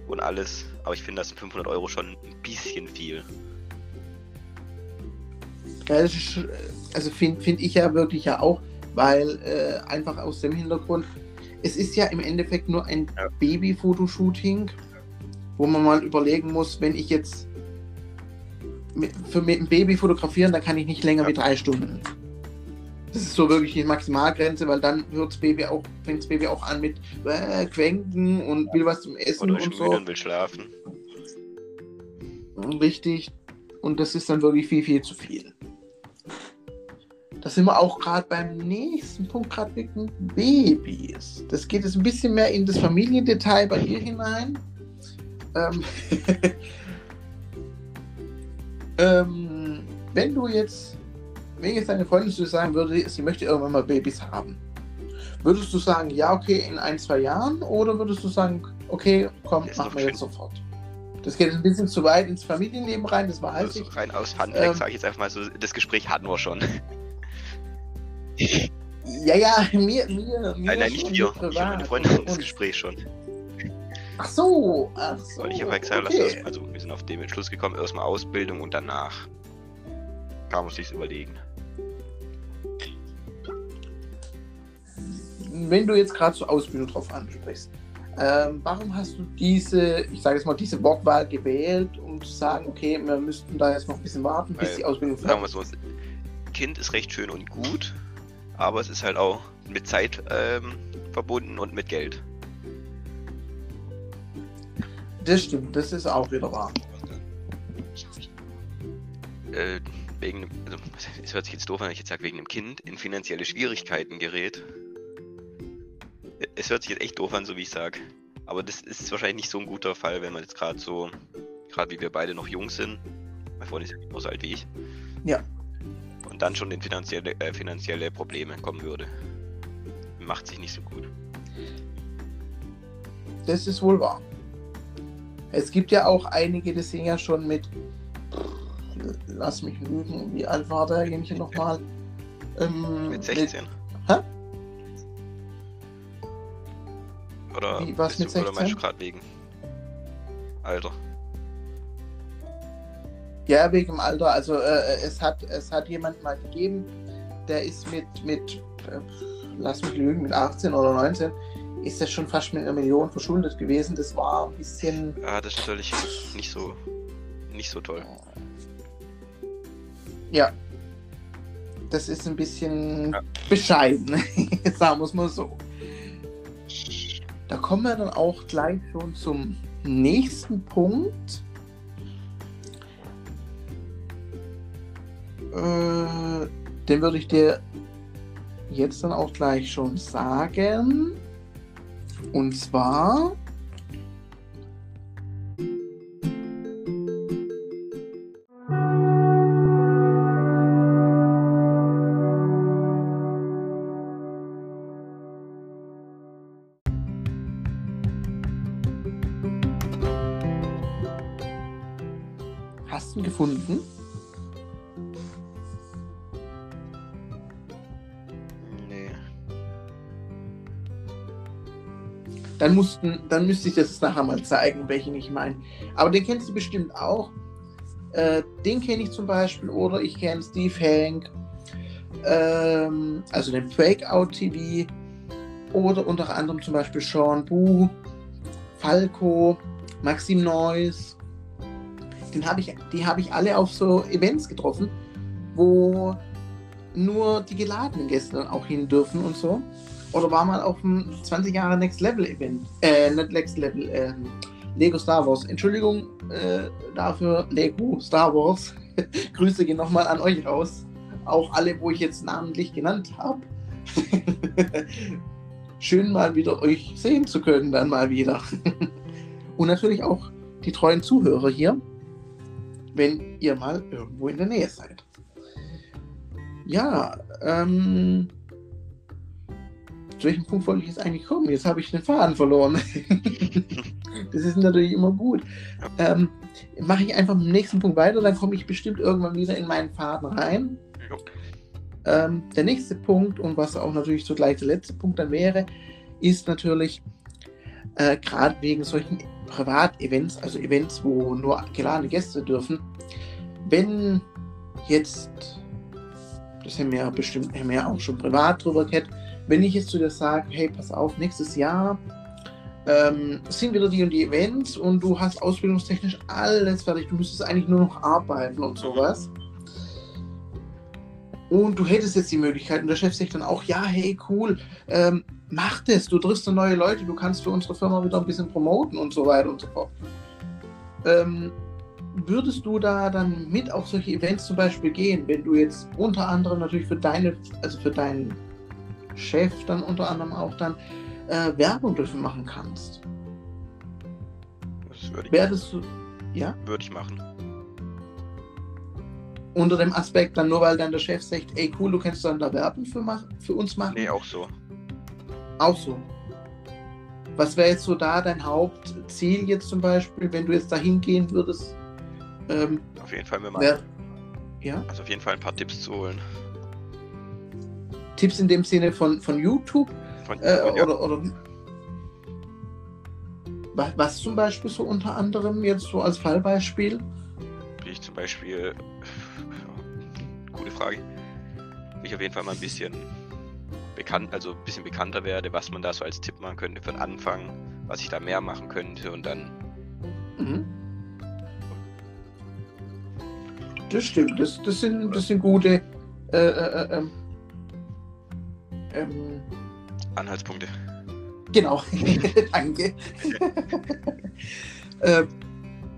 und alles. Aber ich finde, das sind 500 Euro schon ein bisschen viel. also finde find ich ja wirklich ja auch, weil äh, einfach aus dem Hintergrund, es ist ja im Endeffekt nur ein. Baby-Fotoshooting, wo man mal überlegen muss, wenn ich jetzt für ein Baby fotografieren, da kann ich nicht länger ja. wie drei Stunden. Das ist so wirklich die Maximalgrenze, weil dann hört das Baby auch, fängt das Baby auch an mit äh, Quenken und will was zum Essen Oder und so. Und will schlafen. Richtig. Und das ist dann wirklich viel, viel zu viel. Da sind wir auch gerade beim nächsten Punkt, gerade wegen Babys. Das geht jetzt ein bisschen mehr in das Familiendetail bei dir hinein. Ähm, ähm, wenn du jetzt wenn jetzt deine Freundin zu sagen würde, sie möchte irgendwann mal Babys haben, würdest du sagen, ja, okay, in ein, zwei Jahren? Oder würdest du sagen, okay, komm, machen wir jetzt sofort? Das geht ein bisschen zu weit ins Familienleben rein, das weiß also ich. Rein aus Handwerk ähm, sage ich jetzt einfach mal so, das Gespräch hatten wir schon. Ja, ja, mir, mir, mir Nein, nein, nicht wir. Ich und meine Freundin haben das Gespräch schon. Ach so, ach so. Und ich habe halt gesagt, okay. lass das, also wir sind auf dem Entschluss gekommen, erstmal Ausbildung und danach kann man sich überlegen. wenn du jetzt gerade zur Ausbildung drauf ansprichst, ähm, warum hast du diese, ich sage jetzt mal, diese Wortwahl gewählt, um zu sagen, okay, wir müssten da jetzt noch ein bisschen warten, bis Weil, die Ausbildung fertig ist? So, kind ist recht schön und gut, aber es ist halt auch mit Zeit ähm, verbunden und mit Geld. Das stimmt, das ist auch wieder wahr. Äh, wegen, also, es hört sich jetzt doof an, wenn ich jetzt sage, wegen einem Kind in finanzielle Schwierigkeiten gerät, es hört sich jetzt echt doof an, so wie ich sage. Aber das ist wahrscheinlich nicht so ein guter Fall, wenn man jetzt gerade so, gerade wie wir beide noch jung sind. Mein Freund ist ja nicht so alt wie ich. Ja. Dann schon in finanzielle, äh, finanzielle Probleme kommen würde. Macht sich nicht so gut. Das ist wohl wahr. Es gibt ja auch einige, die sind ja schon mit lass mich lügen, wie alt war derjenige nochmal? Ähm, mit 16. Mit, hä? Oder, wie, was mit 16? oder meinst du gerade wegen Alter? Ja, wegen dem Alter. Also äh, es, hat, es hat jemand mal gegeben, der ist mit, mit äh, lass mich lügen, mit 18 oder 19 ist das schon fast mit einer Million verschuldet gewesen. Das war ein bisschen. Ja, das ist natürlich nicht so, nicht so toll. Ja. Das ist ein bisschen ja. bescheiden, sagen wir es mal so. Da kommen wir dann auch gleich schon zum nächsten Punkt. Äh, den würde ich dir jetzt dann auch gleich schon sagen. Und zwar. Hast du gefunden? Dann, mussten, dann müsste ich das nachher mal zeigen, welchen ich meine. Aber den kennst du bestimmt auch. Äh, den kenne ich zum Beispiel. Oder ich kenne Steve Hank. Ähm, also den Breakout TV. Oder unter anderem zum Beispiel Sean Bu, Falco, Maxim Neuss. Den hab ich, die habe ich alle auf so Events getroffen, wo nur die geladenen Gäste dann auch hin dürfen und so oder war mal auf dem 20 Jahre Next Level Event. Äh, nicht Next Level, äh, Lego Star Wars. Entschuldigung äh, dafür, Lego Star Wars. Grüße gehen nochmal an euch raus. Auch alle, wo ich jetzt namentlich genannt habe. Schön mal wieder euch sehen zu können, dann mal wieder. Und natürlich auch die treuen Zuhörer hier, wenn ihr mal irgendwo in der Nähe seid. Ja, ähm, zu welchem Punkt wollte ich jetzt eigentlich kommen? Jetzt habe ich den Faden verloren. das ist natürlich immer gut. Ähm, Mache ich einfach mit dem nächsten Punkt weiter, dann komme ich bestimmt irgendwann wieder in meinen Faden rein. Ähm, der nächste Punkt und was auch natürlich zugleich der letzte Punkt dann wäre, ist natürlich äh, gerade wegen solchen Privatevents, also Events, wo nur geladene Gäste dürfen, wenn jetzt, das haben wir ja bestimmt haben wir ja auch schon privat drüber gehabt, wenn ich jetzt zu dir sage, hey, pass auf, nächstes Jahr ähm, sind wieder die und die Events und du hast ausbildungstechnisch alles fertig, du müsstest eigentlich nur noch arbeiten und sowas. Und du hättest jetzt die Möglichkeit und der Chef sagt dann auch, ja, hey, cool, ähm, mach das, du triffst neue Leute, du kannst für unsere Firma wieder ein bisschen promoten und so weiter und so fort. Ähm, würdest du da dann mit auf solche Events zum Beispiel gehen, wenn du jetzt unter anderem natürlich für deine, also für deinen Chef dann unter anderem auch dann äh, Werbung dafür machen kannst. Das würde ich Werdest du, ja? Würde ich machen. Unter dem Aspekt dann nur, weil dann der Chef sagt, ey cool, du kannst dann da Werbung für, für uns machen? Nee, auch so. Auch so. Was wäre jetzt so da dein Hauptziel jetzt zum Beispiel, wenn du jetzt da hingehen würdest? Ähm, auf jeden Fall mir mal. Ja? Also auf jeden Fall ein paar Tipps zu holen. Tipps in dem Sinne von, von YouTube? Von, äh, ja. oder, oder was, zum Beispiel so unter anderem jetzt so als Fallbeispiel? Wie ich zum Beispiel, gute Frage, ich auf jeden Fall mal ein bisschen bekannt, also ein bisschen bekannter werde, was man da so als Tipp machen könnte für den Anfang, was ich da mehr machen könnte und dann. Mhm. Das stimmt, das, das, sind, das sind gute äh, äh, äh, ähm, Anhaltspunkte. Genau, danke. äh,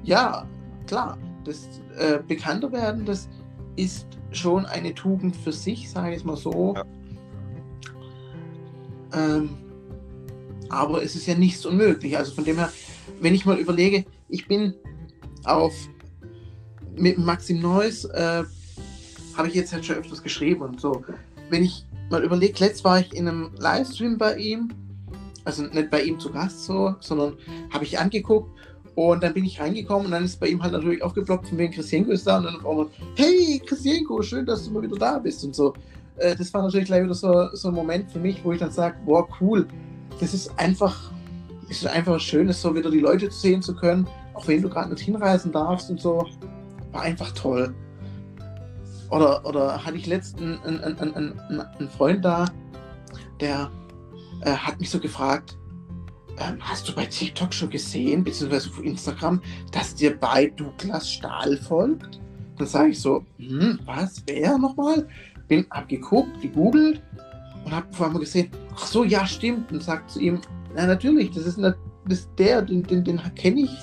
ja, klar, das äh, bekannter werden, das ist schon eine Tugend für sich, sage ich es mal so. Ja. Ähm, aber es ist ja nichts unmöglich. Also von dem her, wenn ich mal überlege, ich bin auf mit Maxim Neuss, äh, habe ich jetzt halt schon öfters geschrieben und so. Wenn ich mal überlegt, letzt war ich in einem Livestream bei ihm, also nicht bei ihm zu Gast so, sondern habe ich angeguckt Und dann bin ich reingekommen und dann ist bei ihm halt natürlich aufgeploppt, von wegen Christienko ist da und dann auch noch, hey Christienko, schön, dass du mal wieder da bist und so. Äh, das war natürlich gleich wieder so, so ein Moment für mich, wo ich dann sage, boah, cool, das ist einfach, ist einfach schön, es so wieder die Leute sehen zu können, auch wenn du gerade nicht hinreisen darfst und so. War einfach toll. Oder, oder hatte ich letzten einen, einen, einen, einen Freund da, der äh, hat mich so gefragt, ähm, hast du bei TikTok schon gesehen, beziehungsweise auf Instagram, dass dir bei Douglas Stahl folgt? Dann sage ich so, hm, was, wer nochmal? Bin, hab geguckt, gegoogelt und hab vor allem gesehen, ach so, ja, stimmt. Und sagt zu ihm, na natürlich, das ist, eine, das ist der, den, den, den kenne ich,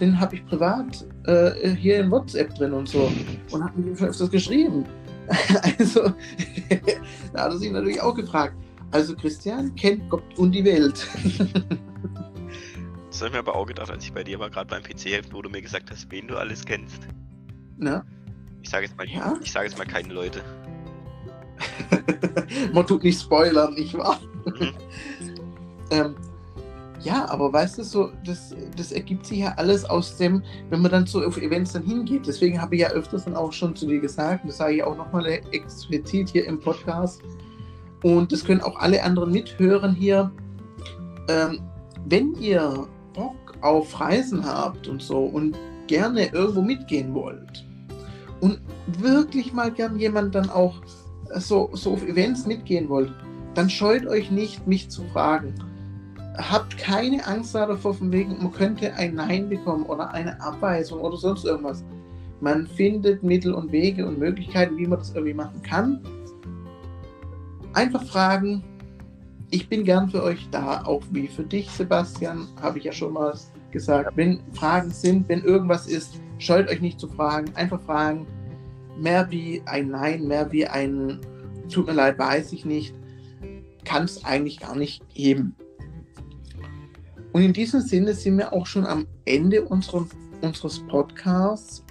den habe ich privat äh, hier in WhatsApp drin und so. Und habe mit ihm schon öfters geschrieben. also, da hat er sich natürlich auch gefragt. Also Christian kennt Gott und die Welt. das habe ich mir aber auch gedacht, als ich bei dir war, gerade beim PC-Heft, wo du mir gesagt hast, wen du alles kennst. Na? Ich sage jetzt mal, ja? ich sage jetzt mal keine Leute. Man tut nicht spoilern, nicht wahr? Mhm. ähm, ja, aber weißt du, so, das, das ergibt sich ja alles aus dem, wenn man dann so auf Events dann hingeht. Deswegen habe ich ja öfters dann auch schon zu dir gesagt, das sage ich auch nochmal explizit hier im Podcast. Und das können auch alle anderen mithören hier. Ähm, wenn ihr Bock auf Reisen habt und so und gerne irgendwo mitgehen wollt und wirklich mal gern jemand dann auch so, so auf Events mitgehen wollt, dann scheut euch nicht, mich zu fragen habt keine Angst davor, von wegen, man könnte ein Nein bekommen oder eine Abweisung oder sonst irgendwas. Man findet Mittel und Wege und Möglichkeiten, wie man das irgendwie machen kann. Einfach fragen. Ich bin gern für euch da, auch wie für dich, Sebastian, habe ich ja schon mal gesagt. Wenn Fragen sind, wenn irgendwas ist, scheut euch nicht zu fragen. Einfach fragen. Mehr wie ein Nein, mehr wie ein Tut mir leid, weiß ich nicht, kann es eigentlich gar nicht geben. Und in diesem Sinne sind wir auch schon am Ende unserer, unseres Podcasts.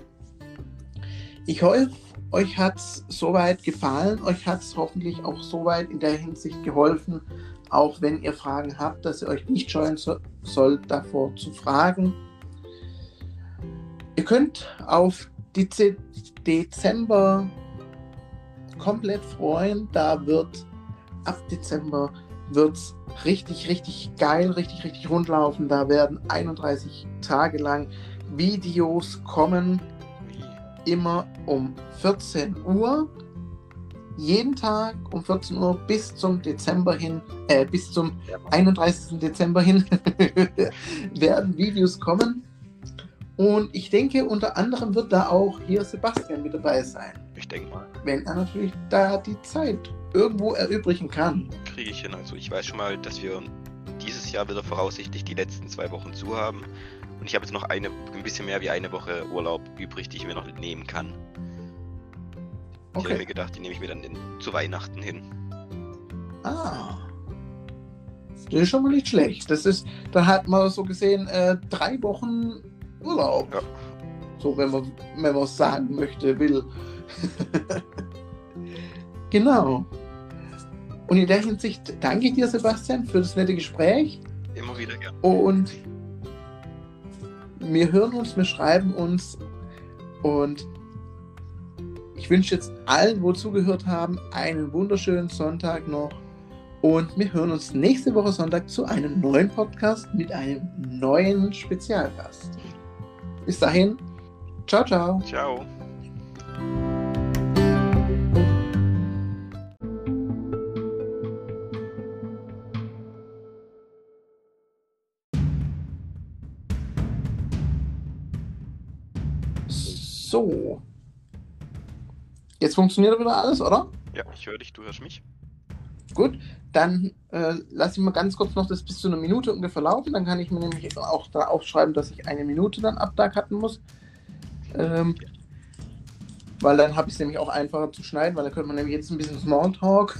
Ich hoffe, euch hat es soweit gefallen. Euch hat es hoffentlich auch soweit in der Hinsicht geholfen, auch wenn ihr Fragen habt, dass ihr euch nicht scheuen so, sollt, davor zu fragen. Ihr könnt auf die Dezember komplett freuen. Da wird ab Dezember wird es richtig, richtig geil, richtig, richtig rundlaufen. Da werden 31 Tage lang Videos kommen, immer um 14 Uhr. Jeden Tag um 14 Uhr bis zum Dezember hin, äh, bis zum 31. Dezember hin werden Videos kommen. Und ich denke, unter anderem wird da auch hier Sebastian mit dabei sein. Ich denke mal. Wenn er natürlich da die Zeit irgendwo erübrigen kann. Kriege ich hin. Also ich weiß schon mal, dass wir dieses Jahr wieder voraussichtlich die letzten zwei Wochen zu haben. Und ich habe jetzt noch eine, ein bisschen mehr wie eine Woche Urlaub übrig, die ich mir noch nehmen kann. Okay. Ich habe mir gedacht, die nehme ich mir dann in, zu Weihnachten hin. Ah. Das ist schon mal nicht schlecht. Das ist, da hat man so gesehen äh, drei Wochen Urlaub. Ja. So, wenn man, wenn man sagen möchte, will. genau. Und in der Hinsicht danke ich dir, Sebastian, für das nette Gespräch. Immer wieder gerne. Und wir hören uns, wir schreiben uns. Und ich wünsche jetzt allen, wo zugehört haben, einen wunderschönen Sonntag noch. Und wir hören uns nächste Woche Sonntag zu einem neuen Podcast mit einem neuen Spezialgast. Bis dahin, ciao, ciao. Ciao. So. Jetzt funktioniert wieder alles, oder? Ja, ich höre dich, du hörst mich. Gut, dann äh, lasse ich mal ganz kurz noch das bis zu einer Minute ungefähr laufen. Dann kann ich mir nämlich auch da aufschreiben, dass ich eine Minute dann abdacken muss. Ähm, weil dann habe ich es nämlich auch einfacher zu schneiden, weil dann könnte man nämlich jetzt ein bisschen Smalltalk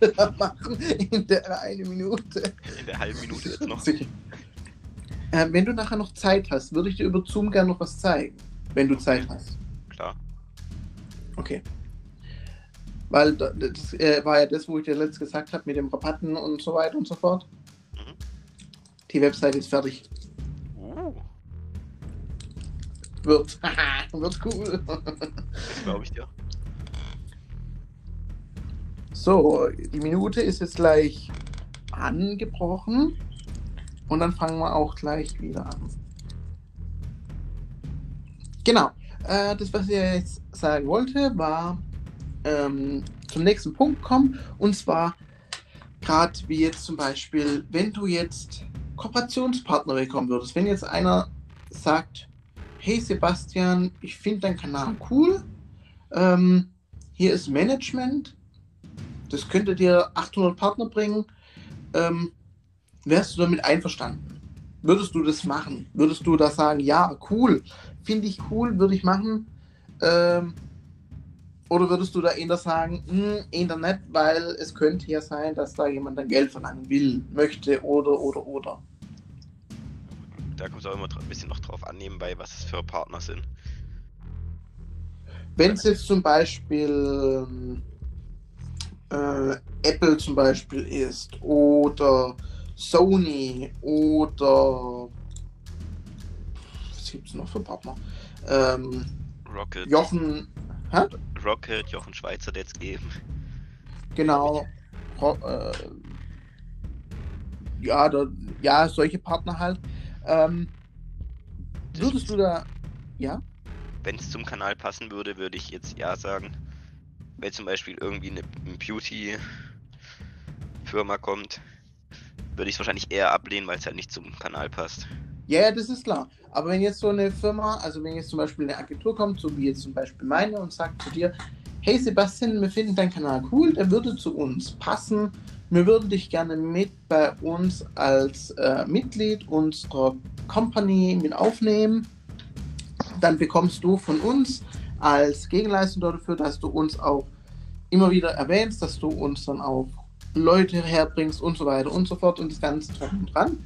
machen in der eine Minute. In der halben Minute jetzt noch. Äh, wenn du nachher noch Zeit hast, würde ich dir über Zoom gerne noch was zeigen, wenn du Zeit hast. Klar. Okay. Weil das äh, war ja das, wo ich dir letztes gesagt habe, mit dem Rabatten und so weiter und so fort. Mhm. Die Website ist fertig. Uh. wird. wird cool. Glaube ich dir. So, die Minute ist jetzt gleich angebrochen. Und dann fangen wir auch gleich wieder an. Genau. Äh, das, was ich jetzt sagen wollte, war ähm, zum nächsten Punkt kommen. Und zwar, gerade wie jetzt zum Beispiel, wenn du jetzt Kooperationspartner bekommen würdest, wenn jetzt einer sagt, hey Sebastian, ich finde dein Kanal cool, ähm, hier ist Management, das könnte dir 800 Partner bringen, ähm, wärst du damit einverstanden? Würdest du das machen? Würdest du da sagen, ja, cool, finde ich cool, würde ich machen? Ähm, oder würdest du da eher sagen, hm, eher nicht, weil es könnte ja sein, dass da jemand dann Geld verlangen will, möchte oder, oder, oder? Da kommt es auch immer ein bisschen noch drauf an, nebenbei, was es für Partner sind. Wenn es jetzt zum Beispiel äh, Apple zum Beispiel ist oder Sony oder was gibt es noch für Partner? Ähm, Rocket. Jochen. Hä? Rocket, Jochen Schweizer der jetzt geben. Genau. Ro äh, ja, da, ja, solche Partner halt. Ähm, würdest du da. Ja? Wenn es zum Kanal passen würde, würde ich jetzt ja sagen. Wenn zum Beispiel irgendwie eine Beauty-Firma kommt, würde ich es wahrscheinlich eher ablehnen, weil es halt nicht zum Kanal passt. Ja, ja, das ist klar. Aber wenn jetzt so eine Firma, also wenn jetzt zum Beispiel eine Agentur kommt, so wie jetzt zum Beispiel meine, und sagt zu dir, hey Sebastian, wir finden deinen Kanal cool, der würde zu uns passen. Wir würden dich gerne mit bei uns als äh, Mitglied unserer Company mit aufnehmen. Dann bekommst du von uns als Gegenleistung dafür, dass du uns auch immer wieder erwähnst, dass du uns dann auch Leute herbringst und so weiter und so fort und das Ganze dran dran.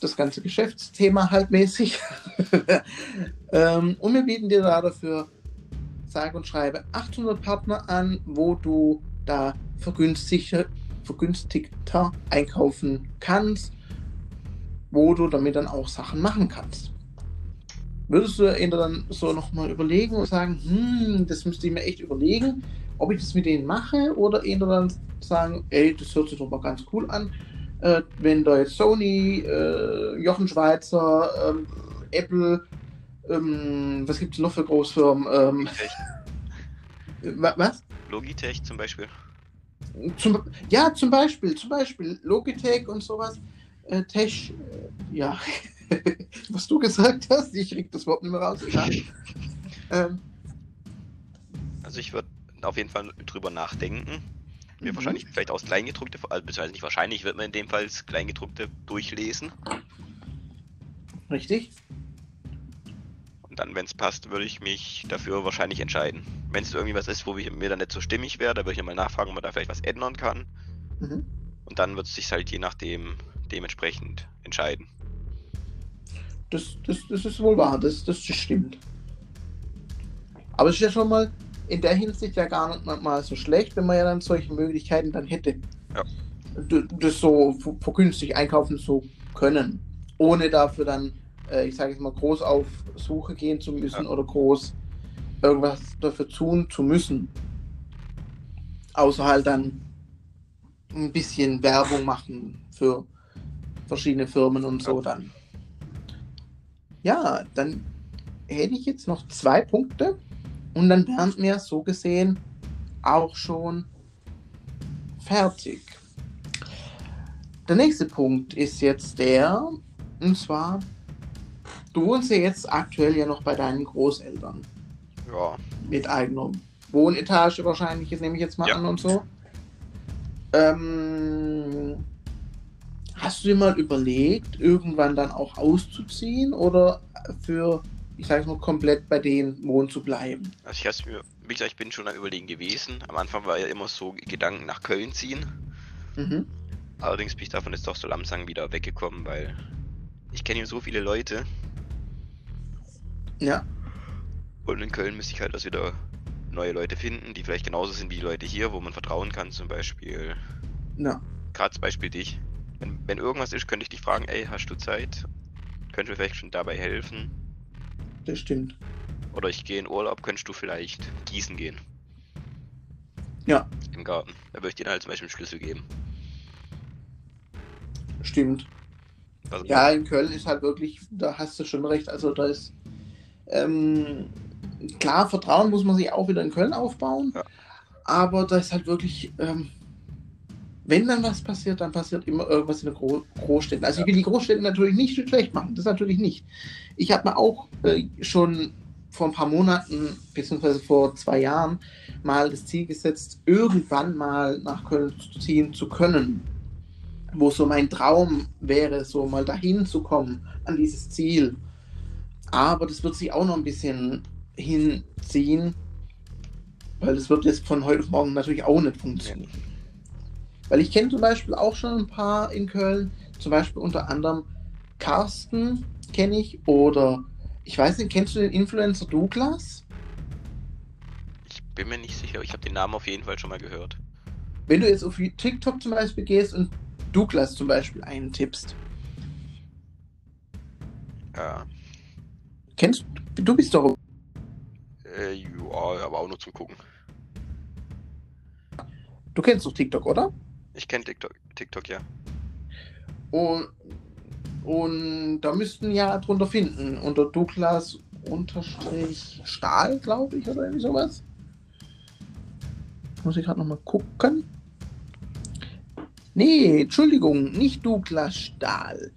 Das ganze Geschäftsthema halt mäßig. ähm, und wir bieten dir da dafür, sage und schreibe, 800 Partner an, wo du da vergünstigter, vergünstigter einkaufen kannst, wo du damit dann auch Sachen machen kannst. Würdest du dann so nochmal überlegen und sagen, hm, das müsste ich mir echt überlegen, ob ich das mit denen mache oder eher dann sagen, ey, das hört sich doch mal ganz cool an. Äh, wenn da jetzt Sony, äh, Jochen Schweizer, ähm, Apple, ähm, was gibt es noch für Großfirmen? Ähm, was? Logitech zum Beispiel. Zum, ja, zum Beispiel, zum Beispiel Logitech und sowas. Äh, Tech, äh, ja, was du gesagt hast, ich krieg das Wort nicht mehr raus. Ja. ähm, also ich würde auf jeden Fall drüber nachdenken. Mir mhm. wahrscheinlich vielleicht aus Kleingedruckte, also beziehungsweise nicht wahrscheinlich, wird man in dem Fall Kleingedruckte durchlesen. Richtig. Und dann, wenn es passt, würde ich mich dafür wahrscheinlich entscheiden. Wenn es irgendwie was ist, wo ich, mir dann nicht so stimmig wäre, da würde ich mal nachfragen, ob man da vielleicht was ändern kann. Mhm. Und dann wird es sich halt je nachdem dementsprechend entscheiden. Das, das, das ist wohl wahr, das, das stimmt. Aber es ist ja schon mal in der Hinsicht ja gar nicht mal so schlecht, wenn man ja dann solche Möglichkeiten dann hätte. Ja. Das so vergünstigt einkaufen zu können. Ohne dafür dann, äh, ich sage jetzt mal, groß auf Suche gehen zu müssen ja. oder groß irgendwas dafür tun zu müssen. Außer halt dann ein bisschen Werbung machen für verschiedene Firmen und so dann. Ja, dann hätte ich jetzt noch zwei Punkte. Und dann wären wir so gesehen auch schon fertig. Der nächste Punkt ist jetzt der, und zwar, du wohnst ja jetzt aktuell ja noch bei deinen Großeltern. Ja. Mit eigener Wohnetage wahrscheinlich, nehme ich jetzt mal ja. an und so. Ähm, hast du dir mal überlegt, irgendwann dann auch auszuziehen oder für ich sage mal, komplett bei denen wohnen zu bleiben. Also ich hab's mir, wie gesagt, ich bin schon am überlegen gewesen. Am Anfang war ja immer so Gedanken nach Köln ziehen. Mhm. Allerdings bin ich davon jetzt doch so langsam wieder weggekommen, weil ich kenne hier so viele Leute. Ja. Und in Köln müsste ich halt erst wieder neue Leute finden, die vielleicht genauso sind wie die Leute hier, wo man vertrauen kann, zum Beispiel. Ja. Gerade zum Beispiel dich. Wenn, wenn irgendwas ist, könnte ich dich fragen, ey, hast du Zeit? Könnte mir vielleicht schon dabei helfen? Das stimmt. Oder ich gehe in Urlaub, könntest du vielleicht gießen gehen. Ja. Im Garten. Da würde ich dir halt zum Beispiel einen Schlüssel geben. Stimmt. Also, Ja, in Köln ist halt wirklich, da hast du schon recht. Also da ist ähm, klar, Vertrauen muss man sich auch wieder in Köln aufbauen. Ja. Aber da ist halt wirklich, ähm, wenn dann was passiert, dann passiert immer irgendwas in den Gro Großstädten. Also ich will die Großstädte natürlich nicht schlecht machen, das natürlich nicht. Ich habe mir auch äh, schon vor ein paar Monaten, beziehungsweise vor zwei Jahren, mal das Ziel gesetzt, irgendwann mal nach Köln ziehen zu können. Wo so mein Traum wäre, so mal dahin zu kommen, an dieses Ziel. Aber das wird sich auch noch ein bisschen hinziehen, weil das wird jetzt von heute auf morgen natürlich auch nicht funktionieren. Weil ich kenne zum Beispiel auch schon ein paar in Köln, zum Beispiel unter anderem Carsten kenne ich oder ich weiß nicht, kennst du den Influencer Douglas? ich bin mir nicht sicher, ich habe den Namen auf jeden Fall schon mal gehört. Wenn du jetzt auf TikTok zum Beispiel gehst und Douglas zum Beispiel eintippst, Ja. kennst du, du bist doch, Äh, ja, aber auch nur zum Gucken. du kennst doch TikTok, oder? Ich kenne TikTok, TikTok, ja. Und, und da müssten ja drunter finden, unter Douglas unterstrich Stahl, glaube ich, oder irgendwie sowas. Muss ich gerade nochmal gucken. Nee, Entschuldigung, nicht Douglas Stahl.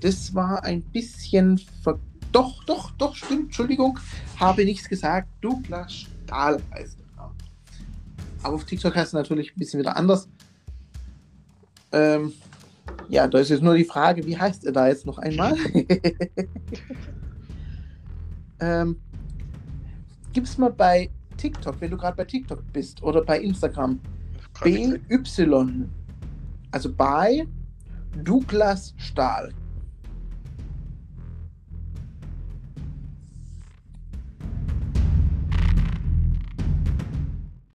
Das war ein bisschen ver Doch, doch, doch, stimmt, Entschuldigung, habe nichts gesagt. Douglas Stahl heißt er. Aber auf TikTok heißt es natürlich ein bisschen wieder anders. Ähm, ja, da ist jetzt nur die Frage, wie heißt er da jetzt noch einmal? ähm, gib's mal bei TikTok, wenn du gerade bei TikTok bist oder bei Instagram, BY, also bei Douglas Stahl.